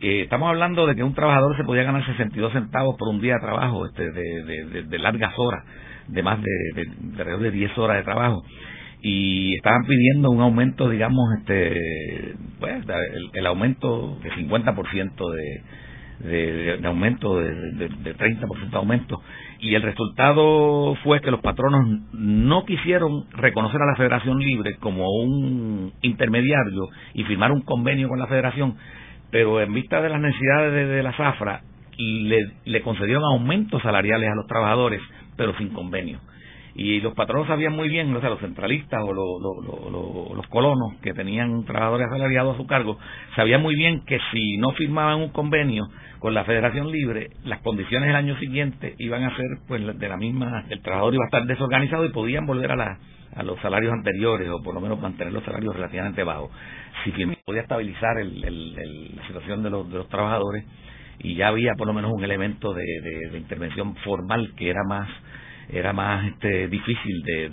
Eh, estamos hablando de que un trabajador se podía ganar 62 centavos por un día de trabajo, este, de, de, largas horas, de más de, de, alrededor de 10 horas de trabajo y estaban pidiendo un aumento, digamos, este, pues, el, aumento de 50% de, de, aumento, de, de, de 30% de aumento. Y el resultado fue que los patronos no quisieron reconocer a la Federación Libre como un intermediario y firmar un convenio con la Federación, pero en vista de las necesidades de, la Zafra, le concedieron aumentos salariales a los trabajadores, pero sin convenio y los patronos sabían muy bien, o sea, los centralistas o los colonos que tenían trabajadores asalariados a su cargo, sabían muy bien que si no firmaban un convenio con la Federación Libre, las condiciones del año siguiente iban a ser pues de la misma, el trabajador iba a estar desorganizado y podían volver a la a los salarios anteriores o por lo menos mantener los salarios relativamente bajos. Si podía estabilizar el, la situación de los, de los trabajadores y ya había por lo menos un elemento de, de intervención formal que era más era más este, difícil de,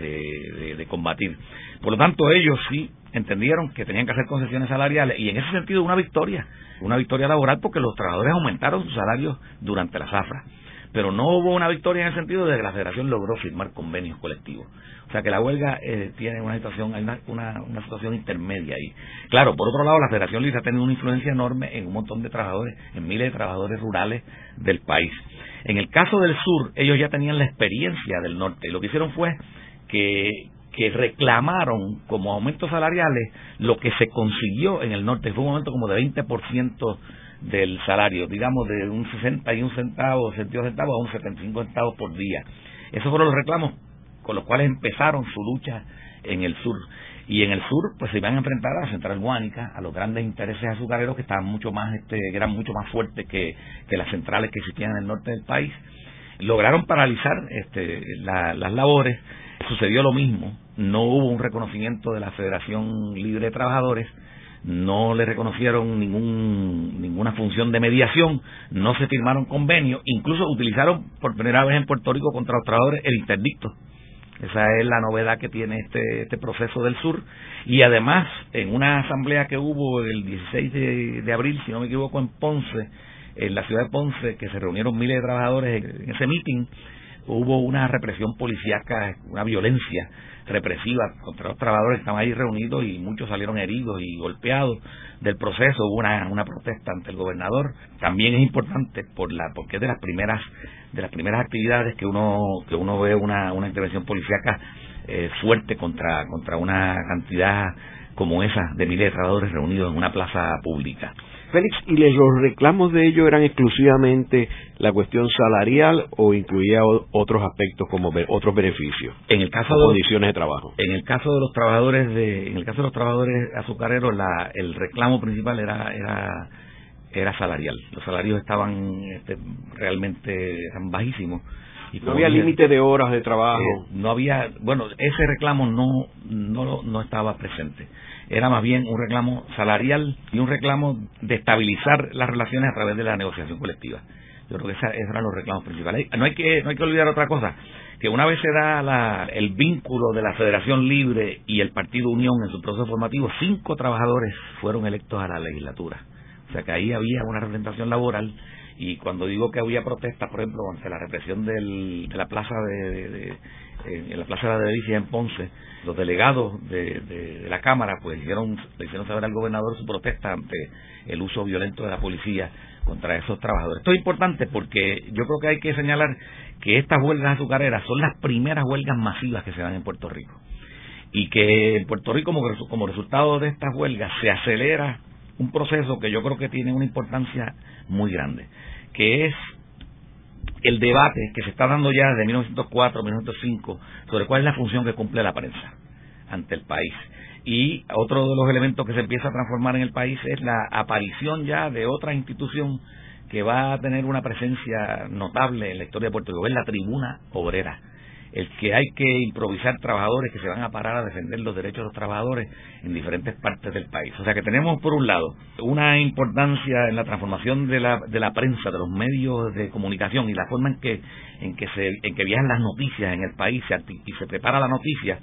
de, combatir. Por lo tanto, ellos sí entendieron que tenían que hacer concesiones salariales y en ese sentido una victoria, una victoria laboral porque los trabajadores aumentaron sus salarios durante la zafra. Pero no hubo una victoria en el sentido de que la federación logró firmar convenios colectivos. O sea que la huelga eh, tiene una situación, hay una, una, situación intermedia ahí. Claro, por otro lado, la Federación Libre ha tenido una influencia enorme en un montón de trabajadores, en miles de trabajadores rurales del país. En el caso del sur, ellos ya tenían la experiencia del norte y lo que hicieron fue que, reclamaron como aumentos salariales lo que se consiguió en el norte. Fue un aumento como de 20% del salario, digamos de un 61 centavos, 62 centavos a un 75 centavos por día. Esos fueron los reclamos con los cuales empezaron su lucha en el sur. Y en el sur, pues se iban a enfrentar a la central guánica, a los grandes intereses azucareros que estaban mucho más, este, eran mucho más fuertes que, que las centrales que existían en el norte del país. Lograron paralizar este, las labores. Sucedió lo mismo. No hubo un reconocimiento de la Federación Libre de Trabajadores no le reconocieron ningún, ninguna función de mediación, no se firmaron convenios, incluso utilizaron por primera vez en Puerto Rico contra los trabajadores el interdicto, esa es la novedad que tiene este, este proceso del sur. Y además, en una asamblea que hubo el 16 de, abril, si no me equivoco, en Ponce, en la ciudad de Ponce, que se reunieron miles de trabajadores en ese meeting, hubo una represión policíaca, una violencia represiva contra los trabajadores que estaban ahí reunidos y muchos salieron heridos y golpeados del proceso. Hubo una, una protesta ante el gobernador. También es importante por la, porque es de las primeras, de las primeras actividades que uno, que uno ve una, una intervención policíaca eh, fuerte contra, contra una cantidad como esa de miles de trabajadores reunidos en una plaza pública. Félix, ¿y los reclamos de ellos eran exclusivamente la cuestión salarial o incluía otros aspectos como otros beneficios? En el caso de condiciones de trabajo. En el caso de los trabajadores de, en el caso de los trabajadores azucareros, la, el reclamo principal era era era salarial. Los salarios estaban este, realmente eran bajísimos. Y no había límite de horas de trabajo. Eh, no había, bueno, ese reclamo no no no estaba presente era más bien un reclamo salarial y un reclamo de estabilizar las relaciones a través de la negociación colectiva. Yo creo que esos eran los reclamos principales. No hay que no hay que olvidar otra cosa, que una vez se da la, el vínculo de la Federación Libre y el Partido Unión en su proceso formativo, cinco trabajadores fueron electos a la legislatura. O sea que ahí había una representación laboral y cuando digo que había protestas, por ejemplo, ante la represión del, de la plaza de, en la plaza de la Delicia en Ponce, los delegados de, de, la Cámara pues hicieron, le hicieron saber al gobernador su protesta ante el uso violento de la policía contra esos trabajadores. Esto es importante porque yo creo que hay que señalar que estas huelgas azucareras son las primeras huelgas masivas que se dan en Puerto Rico y que en Puerto Rico como, como resultado de estas huelgas se acelera un proceso que yo creo que tiene una importancia muy grande, que es el debate que se está dando ya desde 1904, 1905 sobre cuál es la función que cumple la prensa ante el país. Y otro de los elementos que se empieza a transformar en el país es la aparición ya de otra institución que va a tener una presencia notable en la historia de Puerto Rico, es la tribuna obrera. El que hay que improvisar trabajadores que se van a parar a defender los derechos de los trabajadores en diferentes partes del país. O sea que tenemos, por un lado, una importancia en la transformación de la, de la prensa, de los medios de comunicación y la forma en que, en que, se, en que viajan las noticias en el país y se prepara la noticia,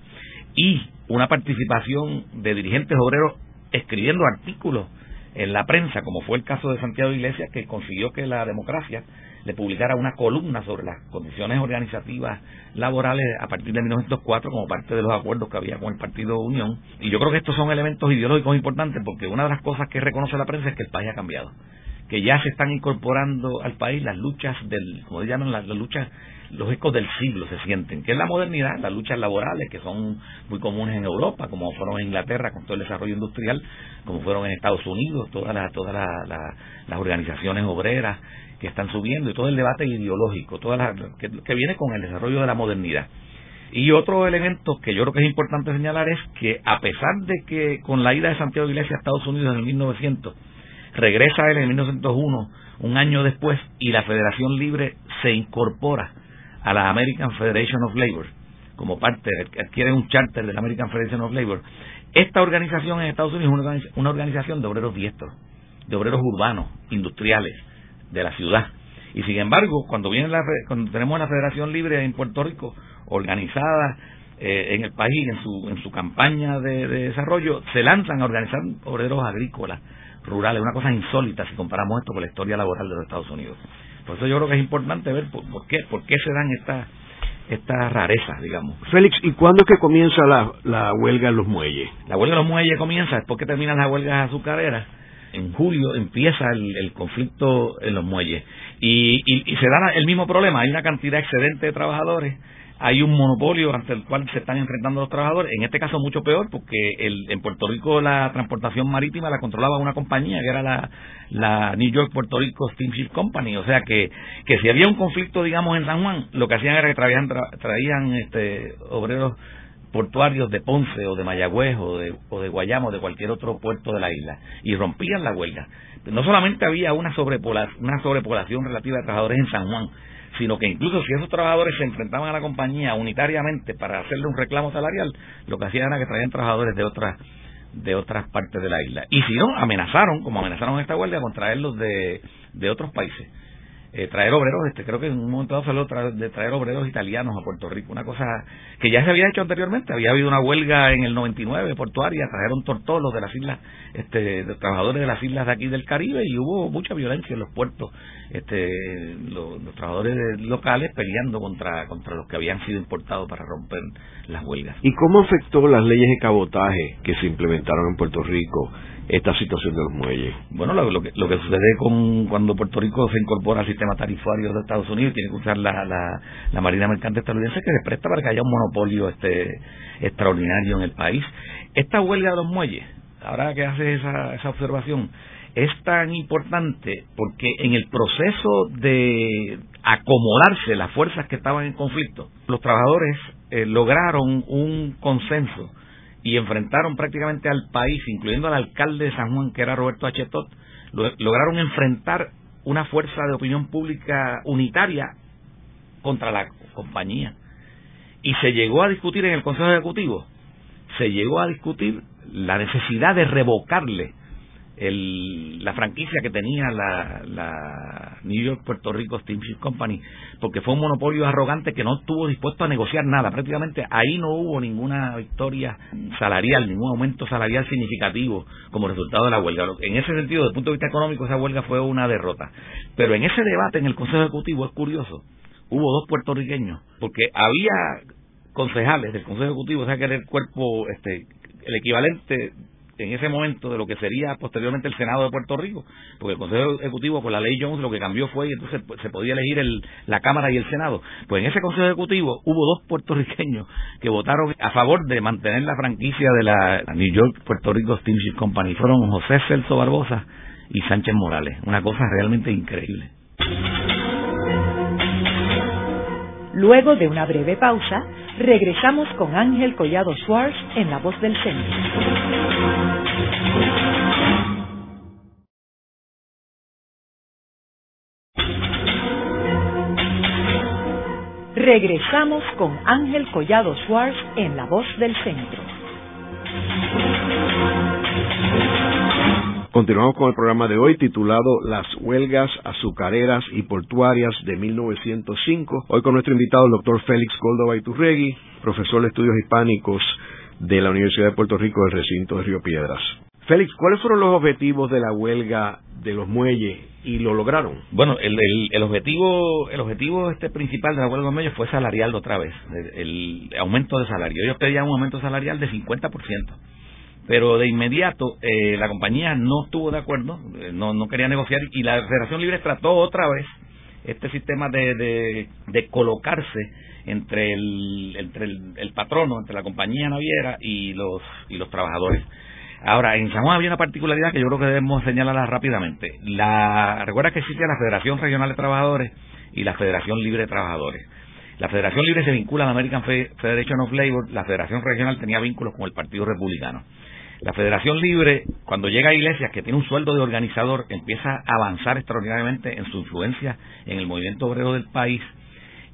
y una participación de dirigentes obreros escribiendo artículos en la prensa, como fue el caso de Santiago Iglesias, que consiguió que la democracia le publicara una columna sobre las condiciones organizativas laborales a partir de 1904 como parte de los acuerdos que había con el Partido Unión. Y yo creo que estos son elementos ideológicos importantes porque una de las cosas que reconoce la prensa es que el país ha cambiado que ya se están incorporando al país las luchas del, como llaman las, luchas, los ecos del siglo se sienten, que es la modernidad, las luchas laborales que son muy comunes en Europa, como fueron en Inglaterra con todo el desarrollo industrial, como fueron en Estados Unidos, todas las todas las organizaciones obreras que están subiendo y todo el debate ideológico, toda que, que viene con el desarrollo de la modernidad. Y otro elemento que yo creo que es importante señalar es que a pesar de que con la ida de Santiago Iglesias a Estados Unidos en el 1900 Regresa él en 1901, un año después, y la Federación Libre se incorpora a la American Federation of Labor como parte, adquiere un charter de la American Federation of Labor. Esta organización en Estados Unidos es una organización de obreros diestros, de obreros urbanos, industriales, de la ciudad. Y sin embargo, cuando viene la, cuando tenemos la Federación Libre en Puerto Rico organizada eh, en el país en su en su campaña de, desarrollo, se lanzan a organizar obreros agrícolas, rurales, una cosa insólita si comparamos esto con la historia laboral de los Estados Unidos. Por eso yo creo que es importante ver por, qué, por qué se dan estas estas rarezas, digamos. Félix, ¿y cuándo es que comienza la, la huelga en los muelles? La huelga en los muelles comienza después que terminan las huelgas azucareras. En julio empieza el, conflicto en los muelles. Y, y, y se da el mismo problema. Hay una cantidad excedente de trabajadores hay un monopolio ante el cual se están enfrentando los trabajadores. En este caso mucho peor porque el, en Puerto Rico la transportación marítima la controlaba una compañía que era la, la New York Puerto Rico Steamship Company. O sea que, que si había un conflicto, digamos, en San Juan, lo que hacían era que traían, traían este, obreros portuarios de Ponce o de Mayagüez o de, o de Guayama o de cualquier otro puerto de la isla y rompían la huelga. No solamente había una, sobrepoblación, una sobrepoblación relativa de trabajadores en San Juan, sino que incluso si esos trabajadores se enfrentaban a la compañía unitariamente para hacerle un reclamo salarial, lo que hacían era que traían trabajadores de otras de otras partes de la isla. Y si no, amenazaron, como amenazaron esta huelga, con traerlos de, de otros países eh, traer obreros, este, creo que en un momento dado se de traer obreros italianos a Puerto Rico, una cosa que ya se había hecho anteriormente, había habido una huelga en el 99 portuaria, trajeron tortolos de las islas, este, de trabajadores de las islas de aquí del Caribe y hubo mucha violencia en los puertos, este, los, trabajadores locales peleando contra, contra los que habían sido importados para romper las huelgas. ¿Y cómo afectó las leyes de cabotaje que se implementaron en Puerto Rico? Esta situación de los muelles? Bueno, lo, que, lo que sucede con cuando Puerto Rico se incorpora al sistema tarifario de Estados Unidos tiene que usar la, la, Marina Mercante estadounidense que se presta para que haya un monopolio este extraordinario en el país. Esta huelga de los muelles, ahora que hace esa, esa observación, es tan importante porque en el proceso de acomodarse las fuerzas que estaban en conflicto, los trabajadores eh, lograron un consenso y enfrentaron prácticamente al país, incluyendo al alcalde de San Juan, que era Roberto Achetot, lograron enfrentar una fuerza de opinión pública unitaria contra la compañía. Y se llegó a discutir en el Consejo Ejecutivo, se llegó a discutir la necesidad de revocarle el, la franquicia que tenía la, la New York Puerto Rico Steamship Company, porque fue un monopolio arrogante que no estuvo dispuesto a negociar nada. Prácticamente ahí no hubo ninguna victoria salarial, ningún aumento salarial significativo como resultado de la huelga. En ese sentido, desde el punto de vista económico, esa huelga fue una derrota. Pero en ese debate en el Consejo Ejecutivo es curioso, hubo dos puertorriqueños, porque había concejales del Consejo Ejecutivo, o sea que era el cuerpo, este, el equivalente en ese momento de lo que sería posteriormente el Senado de Puerto Rico, porque el Consejo Ejecutivo con la ley Jones lo que cambió fue y entonces pues, se podía elegir el, la Cámara y el Senado. Pues en ese Consejo Ejecutivo hubo dos puertorriqueños que votaron a favor de mantener la franquicia de la New York Puerto Rico Steamship Company. Fueron José Celso Barbosa y Sánchez Morales. Una cosa realmente increíble. Luego de una breve pausa, regresamos con Ángel Collado Schwartz en La Voz del Centro. Regresamos con Ángel Collado Schwartz en La Voz del Centro. Continuamos con el programa de hoy titulado Las huelgas azucareras y portuarias de 1905. Hoy con nuestro invitado, el doctor Félix Córdoba Iturregui, profesor de estudios hispánicos de la Universidad de Puerto Rico del recinto de Río Piedras. Félix, ¿cuáles fueron los objetivos de la huelga de los muelles y lo lograron? Bueno, el, objetivo el objetivo este principal de la huelga de los muelles fue salarial otra vez, el, el aumento de salario. Ellos pedían un aumento salarial de 50%. Pero de inmediato eh, la compañía no estuvo de acuerdo, eh, no, no quería negociar y la Federación Libre trató otra vez este sistema de, de, colocarse entre el entre el, patrono, entre la compañía naviera y los y los trabajadores. Ahora, en San Juan había una particularidad que yo creo que debemos señalarla rápidamente. La, recuerda que existe la Federación Regional de Trabajadores y la Federación Libre de Trabajadores. La Federación Libre se vincula a la American Federation of Labor, la Federación Regional tenía vínculos con el Partido Republicano. La Federación Libre, cuando llega a Iglesias, que tiene un sueldo de organizador, empieza a avanzar extraordinariamente en su influencia en el movimiento obrero del país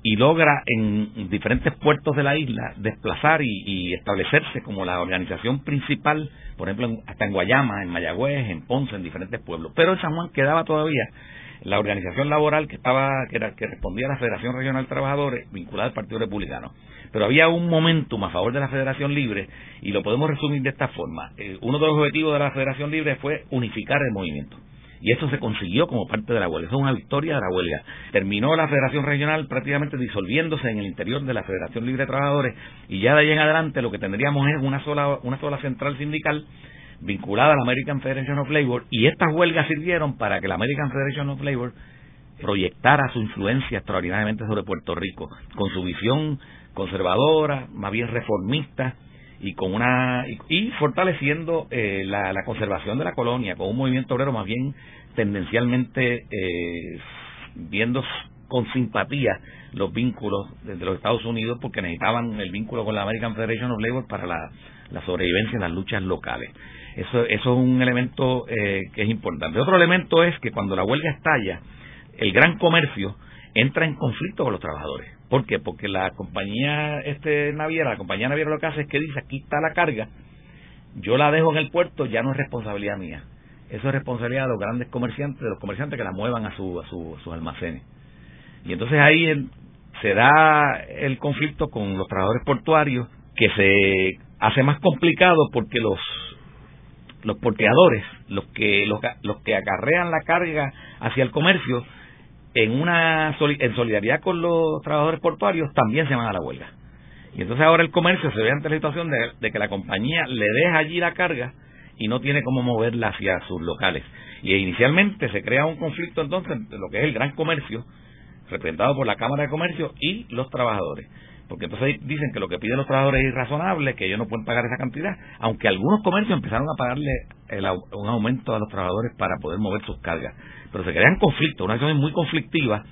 y logra en diferentes puertos de la isla desplazar y, establecerse como la organización principal, por ejemplo, hasta en Guayama, en Mayagüez, en Ponce, en diferentes pueblos. Pero en San Juan quedaba todavía la organización laboral que estaba que, era, que respondía a la Federación Regional de Trabajadores vinculada al Partido Republicano. Pero había un momentum a favor de la Federación Libre y lo podemos resumir de esta forma. Eh, uno de los objetivos de la Federación Libre fue unificar el movimiento. Y eso se consiguió como parte de la huelga. Eso es una victoria de la huelga. Terminó la Federación Regional prácticamente disolviéndose en el interior de la Federación Libre de Trabajadores y ya de ahí en adelante lo que tendríamos es una sola, una sola central sindical vinculada a la American Federation of Labor y estas huelgas sirvieron para que la American Federation of Labor proyectara su influencia extraordinariamente sobre Puerto Rico, con su visión conservadora, más bien reformista y con una y, fortaleciendo eh, la, conservación de la colonia con un movimiento obrero más bien tendencialmente eh, viendo con simpatía los vínculos de los Estados Unidos porque necesitaban el vínculo con la American Federation of Labor para la, sobrevivencia en las luchas locales. Eso, eso es un elemento eh, que es importante. Otro elemento es que cuando la huelga estalla, el gran comercio entra en conflicto con los trabajadores. ¿Por qué? Porque la compañía este naviera, la compañía naviera lo que hace es que dice, aquí está la carga, yo la dejo en el puerto, ya no es responsabilidad mía. Eso es responsabilidad de los grandes comerciantes, de los comerciantes que la muevan a, su, a, sus almacenes. Y entonces ahí se da el conflicto con los trabajadores portuarios, que se hace más complicado porque los los porteadores, los que los, que acarrean la carga hacia el comercio, en una en solidaridad con los trabajadores portuarios también se van a la huelga. Y entonces ahora el comercio se ve ante la situación de, que la compañía le deja allí la carga y no tiene cómo moverla hacia sus locales. Y inicialmente se crea un conflicto entonces entre lo que es el gran comercio, representado por la Cámara de Comercio, y los trabajadores. Porque entonces dicen que lo que piden los trabajadores es irrazonable, que ellos no pueden pagar esa cantidad, aunque algunos comercios empezaron a pagarle un aumento a los trabajadores para poder mover sus cargas. Pero se crean conflictos, una situación muy conflictiva.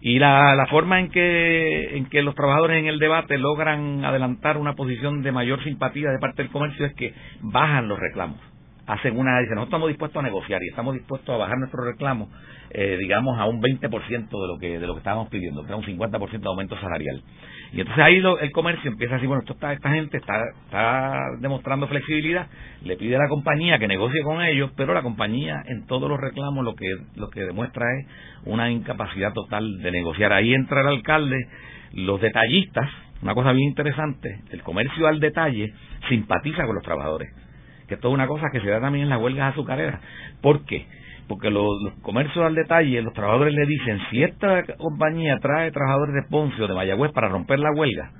Y la, la forma en que, en que los trabajadores en el debate logran adelantar una posición de mayor simpatía de parte del comercio es que bajan los reclamos. Hacen una dicen nosotros estamos dispuestos a negociar y estamos dispuestos a bajar nuestros reclamos eh, digamos a un 20% de lo que de lo que estábamos pidiendo, que era un 50% de aumento salarial. Y entonces ahí el comercio empieza a decir, bueno, esto esta gente está, está demostrando flexibilidad, le pide a la compañía que negocie con ellos, pero la compañía en todos los reclamos lo que lo que demuestra es una incapacidad total de negociar. Ahí entra el alcalde, los detallistas, una cosa bien interesante, el comercio al detalle simpatiza con los trabajadores que esto es una cosa que se da también en las huelgas azucareras. ¿Por qué? Porque los, comercios al detalle, los trabajadores le dicen, si esta compañía trae trabajadores de Poncio, de Mayagüez, para romper la huelga,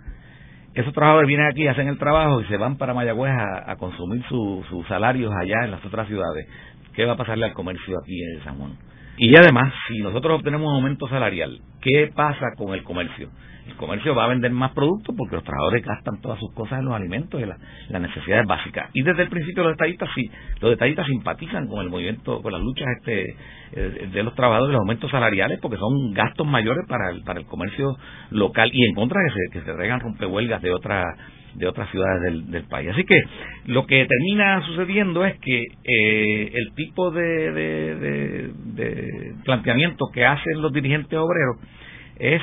esos trabajadores vienen aquí, hacen el trabajo y se van para Mayagüez a, consumir sus salarios allá en las otras ciudades. ¿Qué va a pasarle al comercio aquí en San Juan? Y además, si nosotros obtenemos un aumento salarial, ¿qué pasa con el comercio? Comercio va a vender más productos porque los trabajadores gastan todas sus cosas en los alimentos y las necesidades básicas. Y desde el principio los detallistas sí, los detallistas simpatizan con el movimiento, con las luchas este eh, de los trabajadores, los aumentos salariales, porque son gastos mayores para el, para el comercio local y en contra de que se, que se regan rompehuelgas de otras de otras ciudades del, país. Así que lo que termina sucediendo es que eh, el tipo de, de planteamiento que hacen los dirigentes obreros es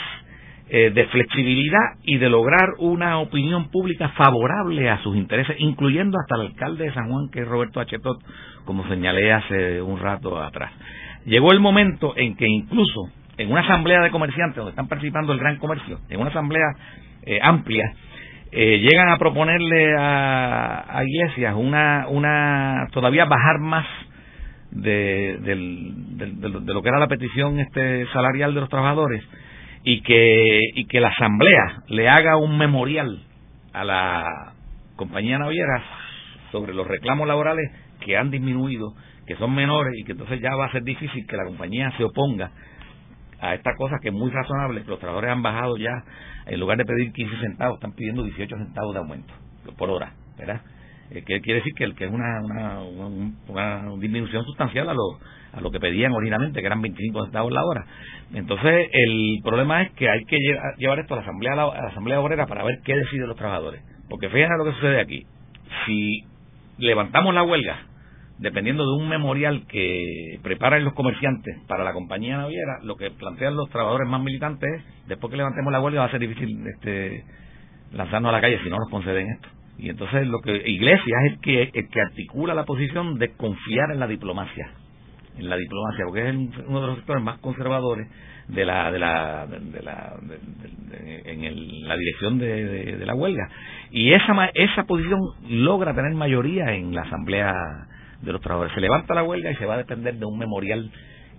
eh, de flexibilidad y de lograr una opinión pública favorable a sus intereses, incluyendo hasta el alcalde de San Juan, que es Roberto Achetot, como señalé hace un rato atrás. Llegó el momento en que incluso en una asamblea de comerciantes donde están participando el gran comercio, en una asamblea eh, amplia, eh, llegan a proponerle a, Iglesias una, una todavía bajar más de, de, lo que era la petición este salarial de los trabajadores y que, y que la asamblea le haga un memorial a la compañía naviera sobre los reclamos laborales que han disminuido, que son menores y que entonces ya va a ser difícil que la compañía se oponga a esta cosa que es muy razonable. Los trabajadores han bajado ya, en lugar de pedir 15 centavos, están pidiendo 18 centavos de aumento por hora, ¿verdad? Eh, que quiere decir que, que es una, una, una, disminución sustancial a lo, a lo que pedían originalmente, que eran 25 centavos la hora. Entonces, el problema es que hay que llevar esto a la Asamblea, la Asamblea Obrera para ver qué deciden los trabajadores. Porque fíjense lo que sucede aquí. Si levantamos la huelga dependiendo de un memorial que preparan los comerciantes para la compañía naviera, lo que plantean los trabajadores más militantes es, después que levantemos la huelga va a ser difícil este, lanzarnos a la calle si no nos conceden esto. Y entonces lo que Iglesias es el que, el que articula la posición de confiar en la diplomacia, en la diplomacia, porque es uno de los sectores más conservadores de la de la, de, la en la dirección de, de, la huelga y esa esa posición logra tener mayoría en la asamblea de los trabajadores. Se levanta la huelga y se va a depender de un memorial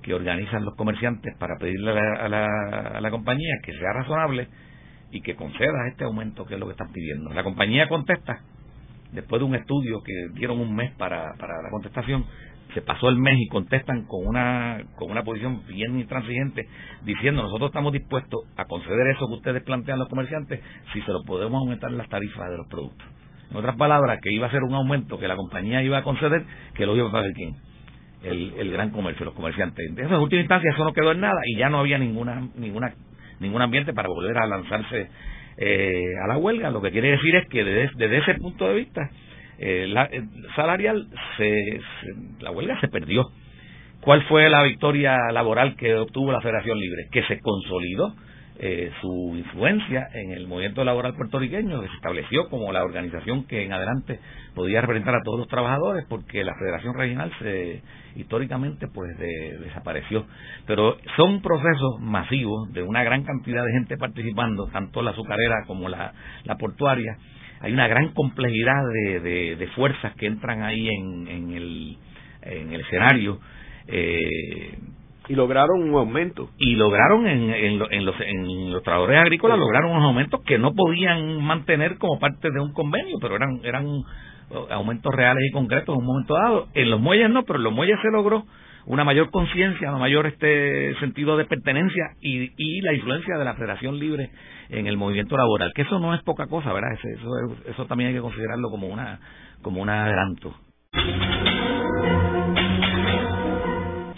que organizan los comerciantes para pedirle a la, a la, compañía que sea razonable y que conceda este aumento que es lo que están pidiendo. La compañía contesta, después de un estudio que dieron un mes para, para la contestación, se pasó el mes y contestan con una con una posición bien intransigente diciendo nosotros estamos dispuestos a conceder eso que ustedes plantean los comerciantes si se lo podemos aumentar las tarifas de los productos. En otras palabras, que iba a ser un aumento que la compañía iba a conceder, que lo iba a pagar quién. El, el gran comercio, los comerciantes. En esa última instancia eso no quedó en nada y ya no había ninguna ninguna ningún ambiente para volver a lanzarse eh, a la huelga. Lo que quiere decir es que desde, ese punto de vista eh, la, salarial se, la huelga se perdió. ¿Cuál fue la victoria laboral que obtuvo la Federación Libre? Que se consolidó eh, su influencia en el movimiento laboral puertorriqueño, que se estableció como la organización que en adelante podía representar a todos los trabajadores, porque la Federación Regional se históricamente pues desapareció. Pero son procesos masivos de una gran cantidad de gente participando, tanto la azucarera como la, la portuaria. Hay una gran complejidad de, de, fuerzas que entran ahí en, en, el, en el escenario. Eh, y lograron un aumento. Y lograron en, en, los, en los trabajadores agrícolas, lograron unos aumentos que no podían mantener como parte de un convenio, pero eran, eran aumentos reales y concretos en un momento dado. En los muelles no, pero en los muelles se logró una mayor conciencia, un mayor este sentido de pertenencia y, y la influencia de la Federación Libre en el movimiento laboral, que eso no es poca cosa, ¿verdad? Eso, eso, eso también hay que considerarlo como una como un adelanto.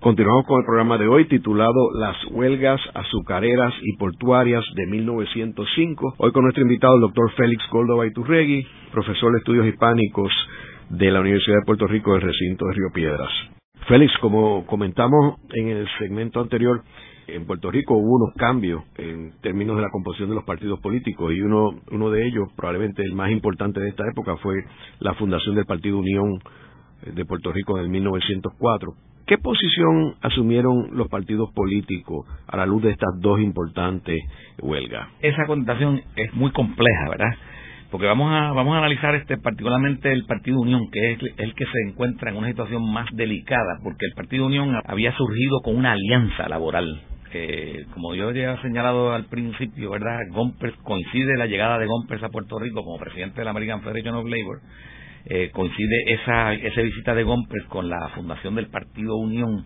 Continuamos con el programa de hoy titulado Las huelgas azucareras y portuarias de 1905. Hoy con nuestro invitado el doctor Félix Córdoba Iturregui, profesor de estudios hispánicos de la Universidad de Puerto Rico del recinto de Río Piedras. Félix, como comentamos en el segmento anterior, en Puerto Rico hubo unos cambios en términos de la composición de los partidos políticos y uno, uno de ellos, probablemente el más importante de esta época, fue la fundación del Partido Unión de Puerto Rico en el 1904. ¿Qué posición asumieron los partidos políticos a la luz de estas dos importantes huelgas? Esa connotación es muy compleja, ¿verdad? Porque vamos a vamos a analizar este particularmente el Partido Unión, que es el que se encuentra en una situación más delicada, porque el Partido Unión había surgido con una alianza laboral. Eh, como yo ya he señalado al principio, ¿verdad? Gompers, coincide la llegada de Gompers a Puerto Rico como presidente de la American Federation of Labor eh, coincide esa, esa visita de Gompers con la fundación del Partido Unión.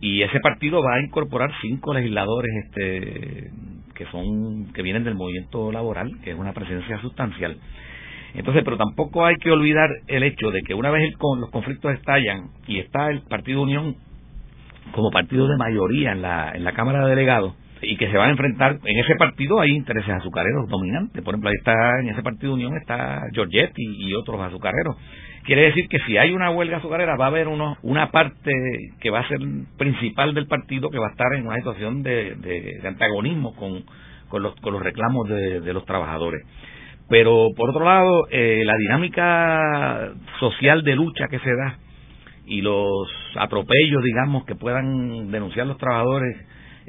Y ese partido va a incorporar cinco legisladores este que son que vienen del movimiento laboral que es una presencia sustancial. Entonces pero tampoco hay que olvidar el hecho de que una vez los conflictos estallan y está el partido Unión como partido de mayoría en la en la Cámara de Delegados y que se van a enfrentar en ese partido hay intereses azucareros dominantes por ejemplo ahí está en ese partido Unión está Giorgetti y otros azucareros Quiere decir que si hay una huelga azucarera va a haber uno, una parte que va a ser principal del partido que va a estar en una situación de, de, antagonismo con, con, los, con los reclamos de, los trabajadores. Pero por otro lado, eh, la dinámica social de lucha que se da y los atropellos, digamos, que puedan denunciar los trabajadores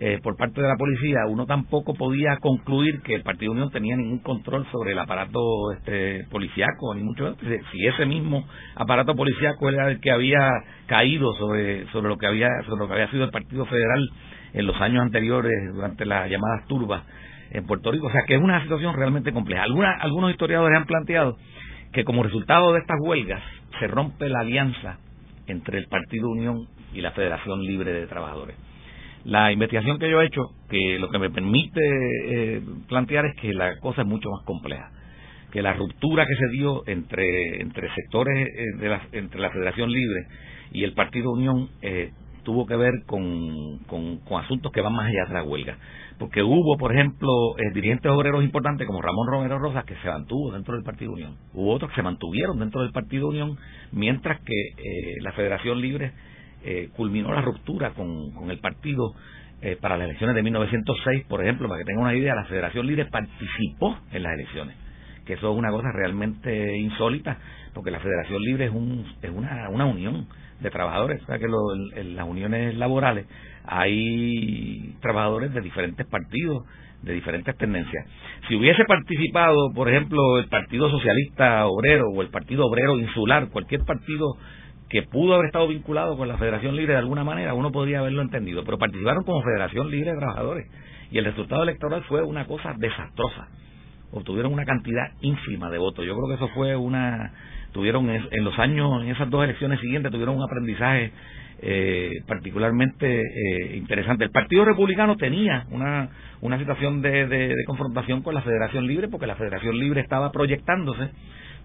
eh, por parte de la policía, uno tampoco podía concluir que el Partido Unión tenía ningún control sobre el aparato este, policíaco, ni mucho. Si ese mismo aparato policíaco era el que había caído sobre, sobre, lo que había, sobre lo que había sido el Partido Federal en los años anteriores, durante las llamadas turbas en Puerto Rico. O sea que es una situación realmente compleja. algunos historiadores han planteado que como resultado de estas huelgas se rompe la alianza entre el Partido Unión y la Federación Libre de Trabajadores. La investigación que yo he hecho, que lo que me permite eh, plantear es que la cosa es mucho más compleja, que la ruptura que se dio entre, entre sectores eh, de la, entre la Federación Libre y el Partido Unión eh, tuvo que ver con, con, asuntos que van más allá de la huelga. Porque hubo, por ejemplo, dirigentes obreros importantes como Ramón Romero Rosas que se mantuvo dentro del Partido Unión. Hubo otros que se mantuvieron dentro del Partido Unión, mientras que la Federación Libre eh, culminó la ruptura con, con el partido eh, para las elecciones de 1906, por ejemplo, para que tengan una idea, la Federación Libre participó en las elecciones, que eso es una cosa realmente insólita, porque la Federación Libre es, un, es una, una unión de trabajadores, o sea que en las uniones laborales hay trabajadores de diferentes partidos, de diferentes tendencias. Si hubiese participado, por ejemplo, el Partido Socialista Obrero o el Partido Obrero Insular, cualquier partido que pudo haber estado vinculado con la Federación Libre de alguna manera, uno podría haberlo entendido, pero participaron como Federación Libre de Trabajadores y el resultado electoral fue una cosa desastrosa. Obtuvieron una cantidad ínfima de votos. Yo creo que eso fue una tuvieron en los años en esas dos elecciones siguientes tuvieron un aprendizaje eh, particularmente eh, interesante. El Partido Republicano tenía una, una situación de, de confrontación con la Federación Libre porque la Federación Libre estaba proyectándose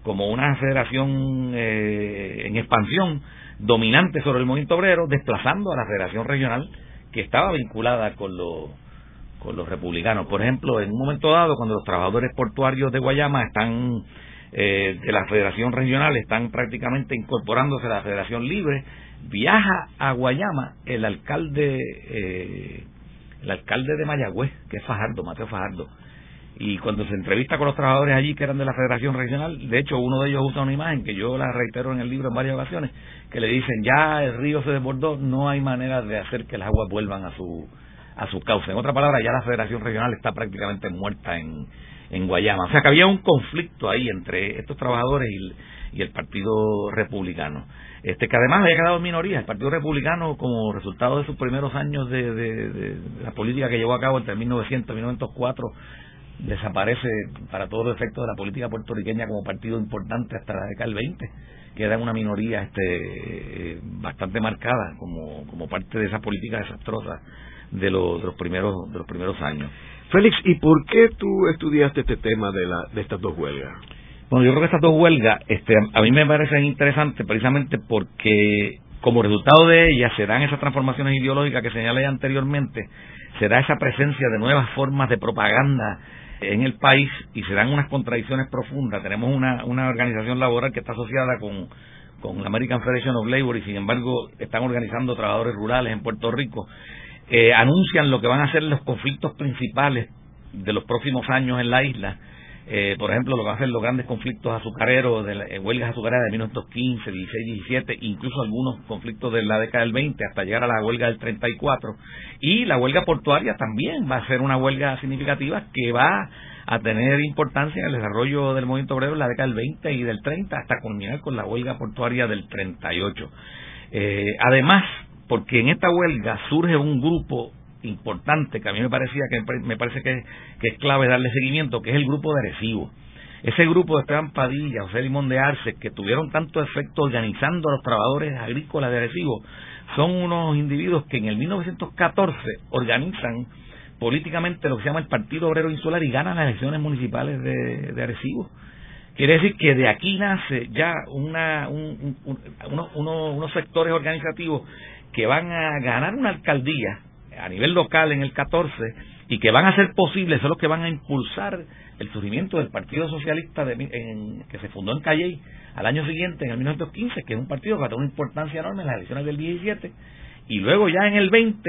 como una federación eh, en expansión dominante sobre el movimiento obrero, desplazando a la federación regional que estaba vinculada con los con los republicanos. Por ejemplo, en un momento dado, cuando los trabajadores portuarios de Guayama están eh, de la federación regional están prácticamente incorporándose a la federación libre, viaja a Guayama el alcalde eh, el alcalde de Mayagüez, que es Fajardo, Mateo Fajardo, y cuando se entrevista con los trabajadores allí que eran de la Federación Regional, de hecho uno de ellos usa una imagen que yo la reitero en el libro en varias ocasiones, que le dicen ya el río se desbordó, no hay manera de hacer que las aguas vuelvan a su a su cauce. En otra palabra, ya la Federación Regional está prácticamente muerta en, en Guayama. O sea que había un conflicto ahí entre estos trabajadores y, y el Partido Republicano. Este, que además había quedado en minoría. El Partido Republicano, como resultado de sus primeros años de, de, de la política que llevó a cabo entre 1900 y 1904, desaparece para todos los efectos de la política puertorriqueña como partido importante hasta la década del 20 queda en una minoría este bastante marcada como, como parte de esa política desastrosa de los, de los primeros de los primeros años. Félix y por qué tú estudiaste este tema de la de estas dos huelgas bueno yo creo que estas dos huelgas este a mí me parecen interesantes precisamente porque como resultado de ellas se dan esas transformaciones ideológicas que señalé anteriormente se da esa presencia de nuevas formas de propaganda en el país y se dan unas contradicciones profundas. Tenemos una, una organización laboral que está asociada con, con la American Federation of Labor y sin embargo están organizando trabajadores rurales en Puerto Rico. Eh, anuncian lo que van a ser los conflictos principales de los próximos años en la isla eh, por ejemplo, lo que hacen los grandes conflictos azucareros, de eh, huelgas azucareras de 1915, 16, 17, incluso algunos conflictos de la década del 20 hasta llegar a la huelga del 34. Y la huelga portuaria también va a ser una huelga significativa que va a tener importancia en el desarrollo del movimiento obrero en la década del 20 y del 30 hasta culminar con la huelga portuaria del 38. Eh, además, porque en esta huelga surge un grupo importante que a mí me parecía que me parece que, es clave darle seguimiento, que es el grupo de Arecibo. ese grupo de Esteban Padilla, José Limón de Arce, que tuvieron tanto efecto organizando a los trabajadores agrícolas de Arecibo, son unos individuos que en el 1914 organizan políticamente lo que se llama el Partido Obrero Insular y ganan las elecciones municipales de, de. Quiere decir que de aquí nace ya una, unos sectores organizativos que van a ganar una alcaldía a nivel local en el 14 y que van a ser posibles, son los que van a impulsar el surgimiento del Partido Socialista de, que se fundó en Calley al año siguiente, en el 1915, que es un partido que va a tener una importancia enorme en las elecciones del 17, y luego ya en el 20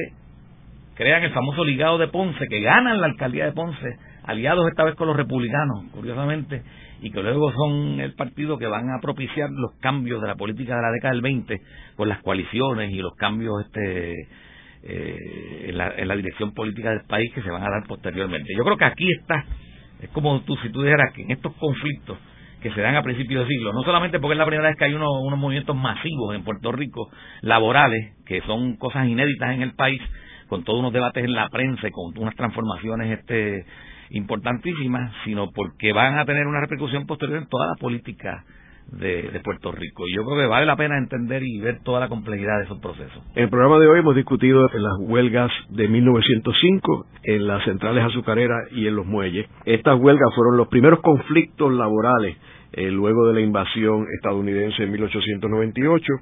crean el famoso ligado de Ponce, que ganan la alcaldía de Ponce, aliados esta vez con los republicanos, curiosamente, y que luego son el partido que van a propiciar los cambios de la política de la década del 20 con las coaliciones y los cambios este eh, en, la, en la dirección política del país que se van a dar posteriormente. Yo creo que aquí está, es como tú, si tú dijeras que en estos conflictos que se dan a principios de siglo, no solamente porque es la primera vez que hay unos, unos movimientos masivos en Puerto Rico, laborales, que son cosas inéditas en el país, con todos unos debates en la prensa y con unas transformaciones este importantísimas, sino porque van a tener una repercusión posterior en toda la política de, Puerto Rico. Yo creo que vale la pena entender y ver toda la complejidad de esos procesos. En el programa de hoy hemos discutido las huelgas de 1905, en las centrales azucareras y en los muelles. Estas huelgas fueron los primeros conflictos laborales eh, luego de la invasión estadounidense en 1898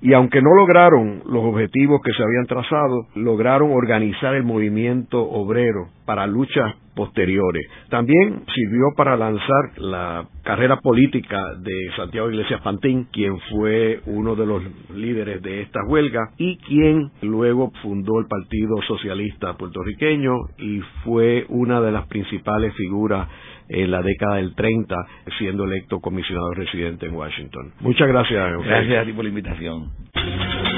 y aunque no lograron los objetivos que se habían trazado, lograron organizar el movimiento obrero para luchas posteriores. También sirvió para lanzar la carrera política de Santiago Iglesias Pantín, quien fue uno de los líderes de esta huelga y quien luego fundó el Partido Socialista puertorriqueño y fue una de las principales figuras en la década del 30, siendo electo comisionado residente en Washington. Muchas gracias. Gracias a ti por la invitación.